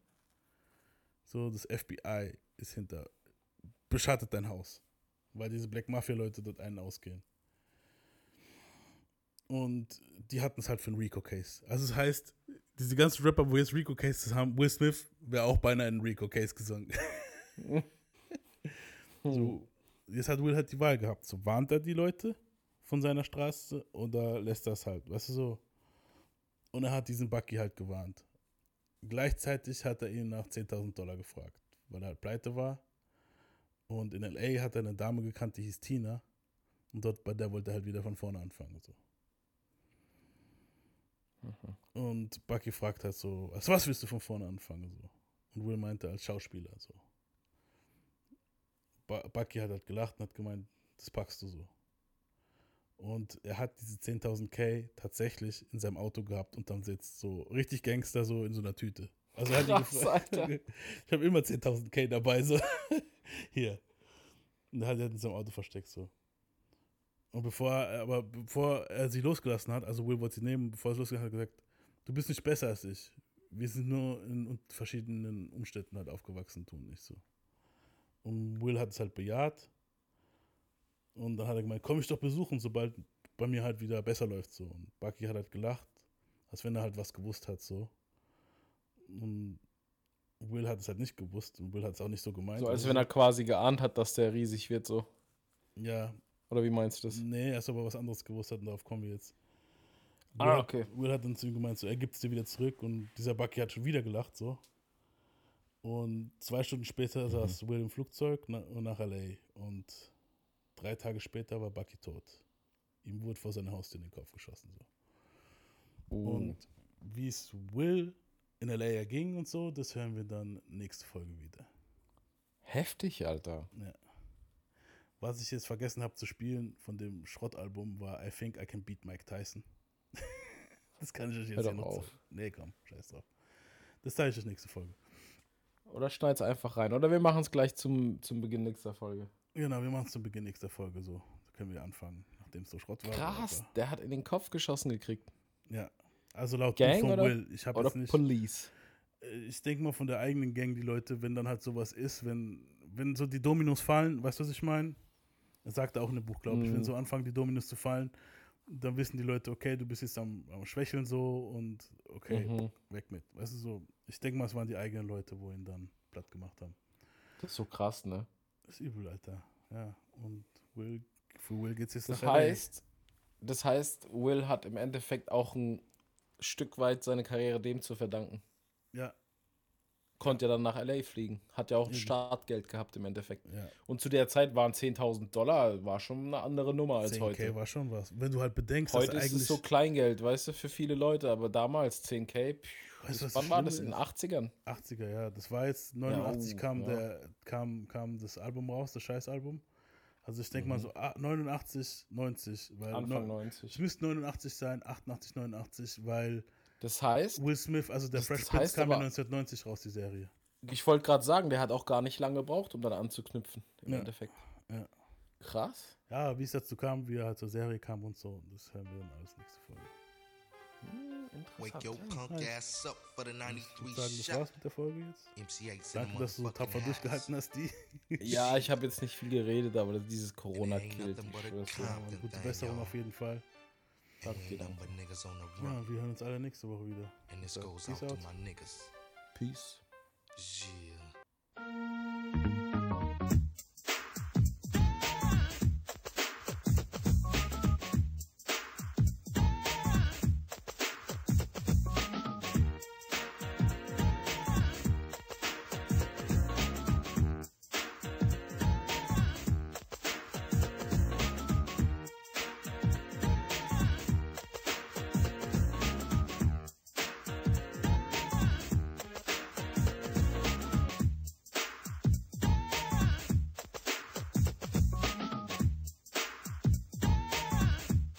so das FBI ist hinter, beschattet dein Haus, weil diese Black Mafia-Leute dort einen ausgehen. Und die hatten es halt für einen Rico-Case. Also das heißt, diese ganzen Rapper, wo jetzt Rico-Cases haben, Will Smith wäre auch beinahe in einen Rico-Case gesungen. so, jetzt hat Will halt die Wahl gehabt. So warnt er die Leute von seiner Straße oder lässt das halt, weißt du so. Und er hat diesen Bucky halt gewarnt. Gleichzeitig hat er ihn nach 10.000 Dollar gefragt, weil er halt pleite war. Und in L.A. hat er eine Dame gekannt, die hieß Tina. Und dort bei der wollte er halt wieder von vorne anfangen. So. Und Bucky fragt halt so, als was willst du von vorne anfangen? So. Und Will meinte als Schauspieler so. Bu- Bucky hat halt gelacht und hat gemeint, das packst du so. Und er hat diese 10.000 K tatsächlich in seinem Auto gehabt unterm Sitz. So richtig Gangster, so in so einer Tüte. Also er hat ihn Krass, gefragt. Alter. Ich habe immer 10.000 K dabei, so. Hier. Und er hat er in seinem Auto versteckt, so. Und bevor er, aber bevor er sie losgelassen hat, also Will wollte sie nehmen, bevor er sie losgelassen hat, hat er gesagt, du bist nicht besser als ich. Wir sind nur in verschiedenen Umständen halt aufgewachsen, tun nicht so. Und Will hat es halt bejaht. Und dann hat er gemeint, komm ich doch besuchen, sobald bei mir halt wieder besser läuft, so. Und Bucky hat halt gelacht, als wenn er halt was gewusst hat, so. Und Will hat es halt nicht gewusst und Will hat es auch nicht so gemeint. So als Also wenn er quasi geahnt hat, dass der riesig wird, so. Ja. Oder wie meinst du das? Nee, er ist aber was anderes gewusst hat und darauf kommen wir jetzt. Will Ah, okay. Will hat dann zu ihm gemeint, so, er gibt es dir wieder zurück und dieser Bucky hat schon wieder gelacht, so. Und zwei Stunden später saß Will im Flugzeug na, nach LA. Und drei Tage später war Bucky tot. Ihm wurde vor seiner Haustür in den Kopf geschossen. So. Und wie es Will in LA erging und so, das hören wir dann nächste Folge wieder. Heftig, Alter. Ja. Was ich jetzt vergessen habe zu spielen von dem Schrottalbum war I Think I Can Beat Mike Tyson. das kann ich euch jetzt noch auf. Nee, komm, scheiß drauf. Das zeige ich euch nächste Folge. Oder schneid's einfach rein. Oder wir machen es gleich zum, zum Beginn nächster Folge. Genau, wir machen es zu Beginn nächster Folge so. Da können wir anfangen, nachdem es so Schrott war. Krass, Aber, der hat in den Kopf geschossen gekriegt. ja. Also laut Gang von oder, Will. Ich habe jetzt nicht. Police? Äh, Ich denke mal von der eigenen Gang, die Leute, wenn dann halt sowas ist, wenn, wenn so die Dominos fallen, weißt du, was ich meine? Das sagt er auch in dem Buch, glaube ich. Mhm. Wenn so anfangen, die Dominos zu fallen, dann wissen die Leute, okay, du bist jetzt am, am Schwächeln so und okay, Mhm. weg mit. Weißt du, so, ich denke mal, es waren die eigenen Leute, wo ihn dann platt gemacht haben. Das ist so krass, ne? Das ist übel, Alter. Ja, und Will, für Will geht's jetzt Das nach LA. heißt, das heißt, Will hat im Endeffekt auch ein Stück weit seine Karriere dem zu verdanken. Ja, Konnte ja dann nach LA fliegen. Hat ja auch ein. Startgeld gehabt im Endeffekt. ja. Und zu der Zeit waren 10.000 Dollar, war schon eine andere Nummer als 10K heute. war schon was. Wenn du halt bedenkst, Heute ist eigentlich. es so Kleingeld, weißt du, für viele Leute, aber damals 10k, pff, Weißt das, wann war das? In den ist? 80ern? 80er, ja. Das war jetzt 89 oh, kam ja. der kam kam das Album raus, das Scheißalbum. Also ich denke mal Mhm. so ah, 89, 90, weil Anfang neun- 90. Es müsste 89 sein, 88, 89, weil Das heißt, Will Smith, also der Das- Fresh das Prince heißt kam ja aber- 1990 raus die Serie. ich wollte gerade sagen, der hat auch gar nicht lange gebraucht, um dann anzuknüpfen, im Ja. Endeffekt. Ja. Krass. Ja, wie es dazu kam, wie er halt zur Serie kam und so, das hören wir dann alles nächste Folge. Wake your punk ass up for the Ich 93 würde sagen, das war's mit der Folge jetzt. MC8 Danke, dass du so tapfer durchgehalten hast, die. Ja, ich habe jetzt nicht viel geredet, aber dieses Corona killt. gute thing, Besserung auf jeden Fall. Ja, wir hören uns alle nächste Woche wieder. And this So, goes peace out to out. my niggas. Peace. Yeah.